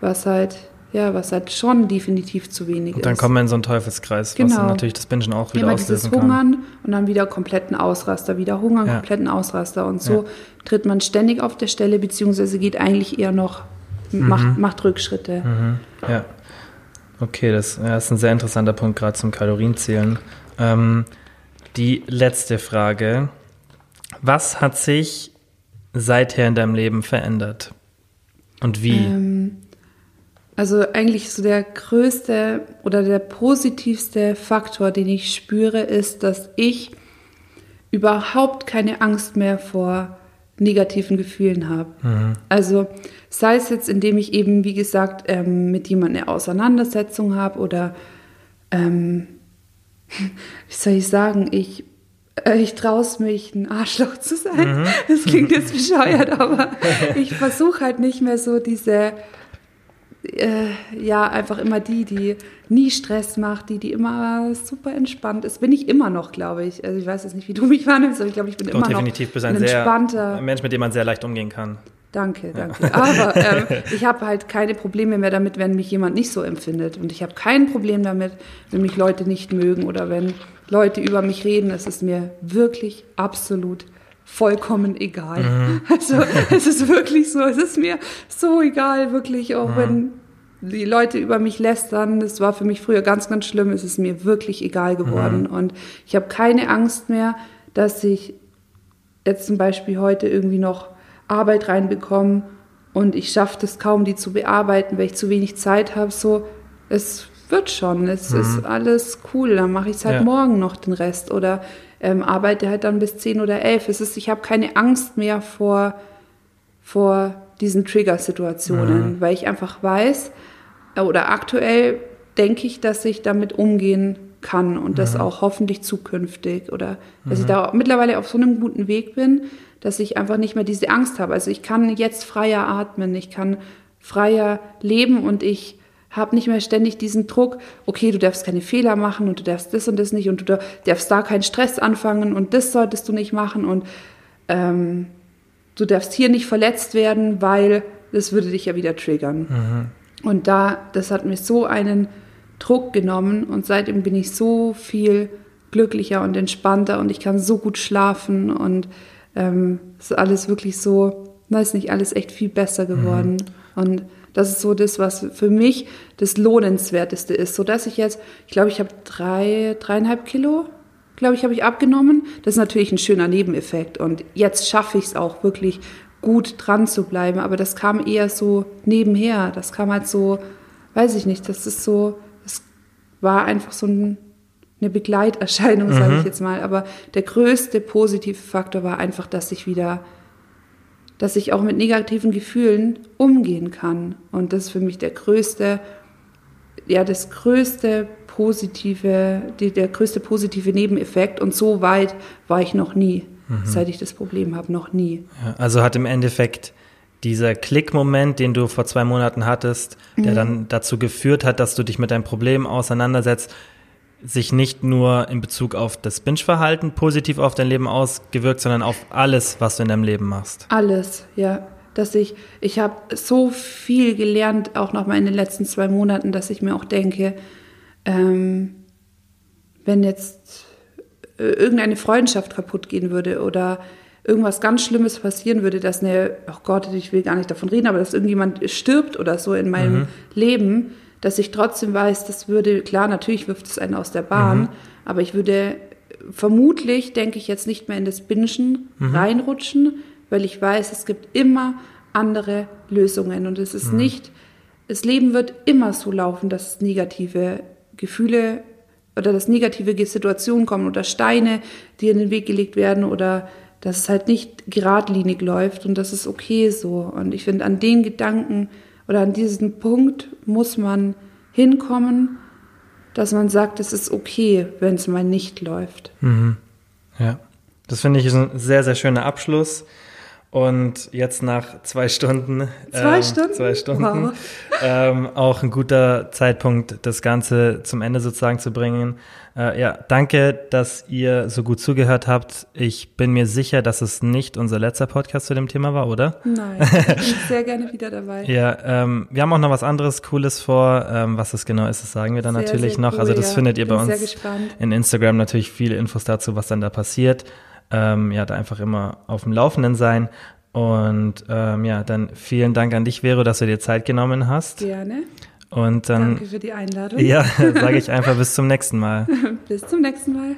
was halt, ja, was halt schon definitiv zu wenig Und dann ist. kommen wir in so einen Teufelskreis, was Genau. dann natürlich das Bingen auch wieder Immer dieses auslösen kann. Hungern und dann wieder kompletten Ausraster, wieder Hungern, Ja. kompletten Ausraster. Und so tritt man ständig auf der Stelle, beziehungsweise geht eigentlich eher noch, Mhm. macht, macht Rückschritte. Ja. Okay, das, ja, ist ein sehr interessanter Punkt, gerade zum Kalorienzählen. Ähm, die letzte Frage. Was hat sich seither in deinem Leben verändert? Und wie? Ähm, also eigentlich so der größte oder der positivste Faktor, den ich spüre, ist, dass ich überhaupt keine Angst mehr vor negativen Gefühlen habe. Also sei es jetzt, indem ich eben, wie gesagt, ähm, mit jemandem eine Auseinandersetzung habe oder, ähm, wie soll ich sagen, ich, äh, ich traue es mich, ein Arschloch zu sein. Das klingt jetzt bescheuert, aber ich versuche halt nicht mehr so diese, äh, ja, einfach immer die, die nie Stress macht, die, die immer super entspannt ist. Bin ich immer noch, glaube ich. Also ich weiß jetzt nicht, wie du mich wahrnimmst, aber ich glaube, ich bin Doch, immer definitiv noch bist ein ein sehr entspannter. ein Mensch, mit dem man sehr leicht umgehen kann. Danke, danke. Aber ähm, ich habe halt keine Probleme mehr damit, wenn mich jemand nicht so empfindet. Und ich habe kein Problem damit, wenn mich Leute nicht mögen oder wenn Leute über mich reden. Es ist mir wirklich absolut vollkommen egal. Also es ist wirklich so, es ist mir so egal, wirklich, auch wenn die Leute über mich lästern. Das war für mich früher ganz, ganz schlimm. Es ist mir wirklich egal geworden. Und ich habe keine Angst mehr, dass ich jetzt zum Beispiel heute irgendwie noch Arbeit reinbekomme und ich schaffe das kaum, die zu bearbeiten, weil ich zu wenig Zeit habe. So, es wird schon, es ist alles cool. Dann mache ich es halt Ja. morgen noch den Rest oder ähm, arbeite halt dann bis 10 oder 11. Es ist, ich habe keine Angst mehr vor, vor diesen Trigger-Situationen, weil ich einfach weiß, äh, oder aktuell denke ich, dass ich damit umgehen kann und das auch hoffentlich zukünftig oder dass ich da mittlerweile auf so einem guten Weg bin, dass ich einfach nicht mehr diese Angst habe. Also ich kann jetzt freier atmen, ich kann freier leben und ich habe nicht mehr ständig diesen Druck, okay, du darfst keine Fehler machen und du darfst das und das nicht und du darfst da keinen Stress anfangen und das solltest du nicht machen und ähm, du darfst hier nicht verletzt werden, weil das würde dich ja wieder triggern. Und da, das hat mir so einen Druck genommen und seitdem bin ich so viel glücklicher und entspannter und ich kann so gut schlafen und ähm, es ist alles wirklich so, weiß nicht, alles echt viel besser geworden. Und das ist so das, was für mich das Lohnenswerteste ist, so dass ich jetzt, ich glaube, ich habe drei, dreieinhalb Kilo, glaube ich, habe ich abgenommen. Das ist natürlich ein schöner Nebeneffekt und jetzt schaffe ich es auch wirklich gut dran zu bleiben, aber das kam eher so nebenher. Das kam halt so, weiß ich nicht, das ist so, das war einfach so ein eine Begleiterscheinung, sage ich jetzt mal. Aber der größte positive Faktor war einfach, dass ich wieder, dass ich auch mit negativen Gefühlen umgehen kann. Und das ist für mich der größte, ja, das größte positive, die, der größte positive Nebeneffekt. Und so weit war ich noch nie, seit ich das Problem habe, noch nie. Ja, also hat im Endeffekt dieser Klickmoment, den du vor zwei Monaten hattest, der dann dazu geführt hat, dass du dich mit deinem Problem auseinandersetzt, sich nicht nur in Bezug auf das Binge-Verhalten positiv auf dein Leben ausgewirkt, sondern auf alles, was du in deinem Leben machst. Alles, ja. Dass ich, ich habe so viel gelernt, auch nochmal in den letzten zwei Monaten, dass ich mir auch denke, ähm, wenn jetzt äh, irgendeine Freundschaft kaputt gehen würde oder irgendwas ganz Schlimmes passieren würde, dass eine, oh Gott, ich will gar nicht davon reden, aber dass irgendjemand stirbt oder so in meinem Leben, dass ich trotzdem weiß, das würde, klar, natürlich wirft es einen aus der Bahn, aber ich würde vermutlich, denke ich jetzt nicht mehr in das Bingen reinrutschen, weil ich weiß, es gibt immer andere Lösungen. Und es ist nicht, das Leben wird immer so laufen, dass negative Gefühle oder dass negative Situationen kommen oder Steine, die in den Weg gelegt werden oder dass es halt nicht geradlinig läuft. Und das ist okay so. Und ich finde, an den Gedanken oder an diesen Punkt muss man hinkommen, dass man sagt, es ist okay, wenn es mal nicht läuft. Ja, das finde ich ist ein sehr, sehr schöner Abschluss. Und jetzt nach zwei Stunden, Zwei ähm, Stunden? zwei Stunden Wow. ähm, auch ein guter Zeitpunkt, das Ganze zum Ende sozusagen zu bringen. Äh, ja, danke, dass ihr so gut zugehört habt. Ich bin mir sicher, dass es nicht unser letzter Podcast zu dem Thema war, oder? Nein, ich bin sehr gerne wieder dabei. Ja, ähm, wir haben auch noch was anderes Cooles vor. Ähm, was das genau ist, das sagen wir dann Sehr, natürlich sehr noch. cool, also das ja. findet ihr bei Bin sehr uns gespannt. in Instagram natürlich viele Infos dazu, was dann da passiert. Ähm, ja, da einfach immer auf dem Laufenden sein. Und ähm, ja, dann vielen Dank an dich, Vero, dass du dir Zeit genommen hast. Gerne. Und dann, Danke für die Einladung. ja, sage ich einfach bis zum nächsten Mal. Bis zum nächsten Mal.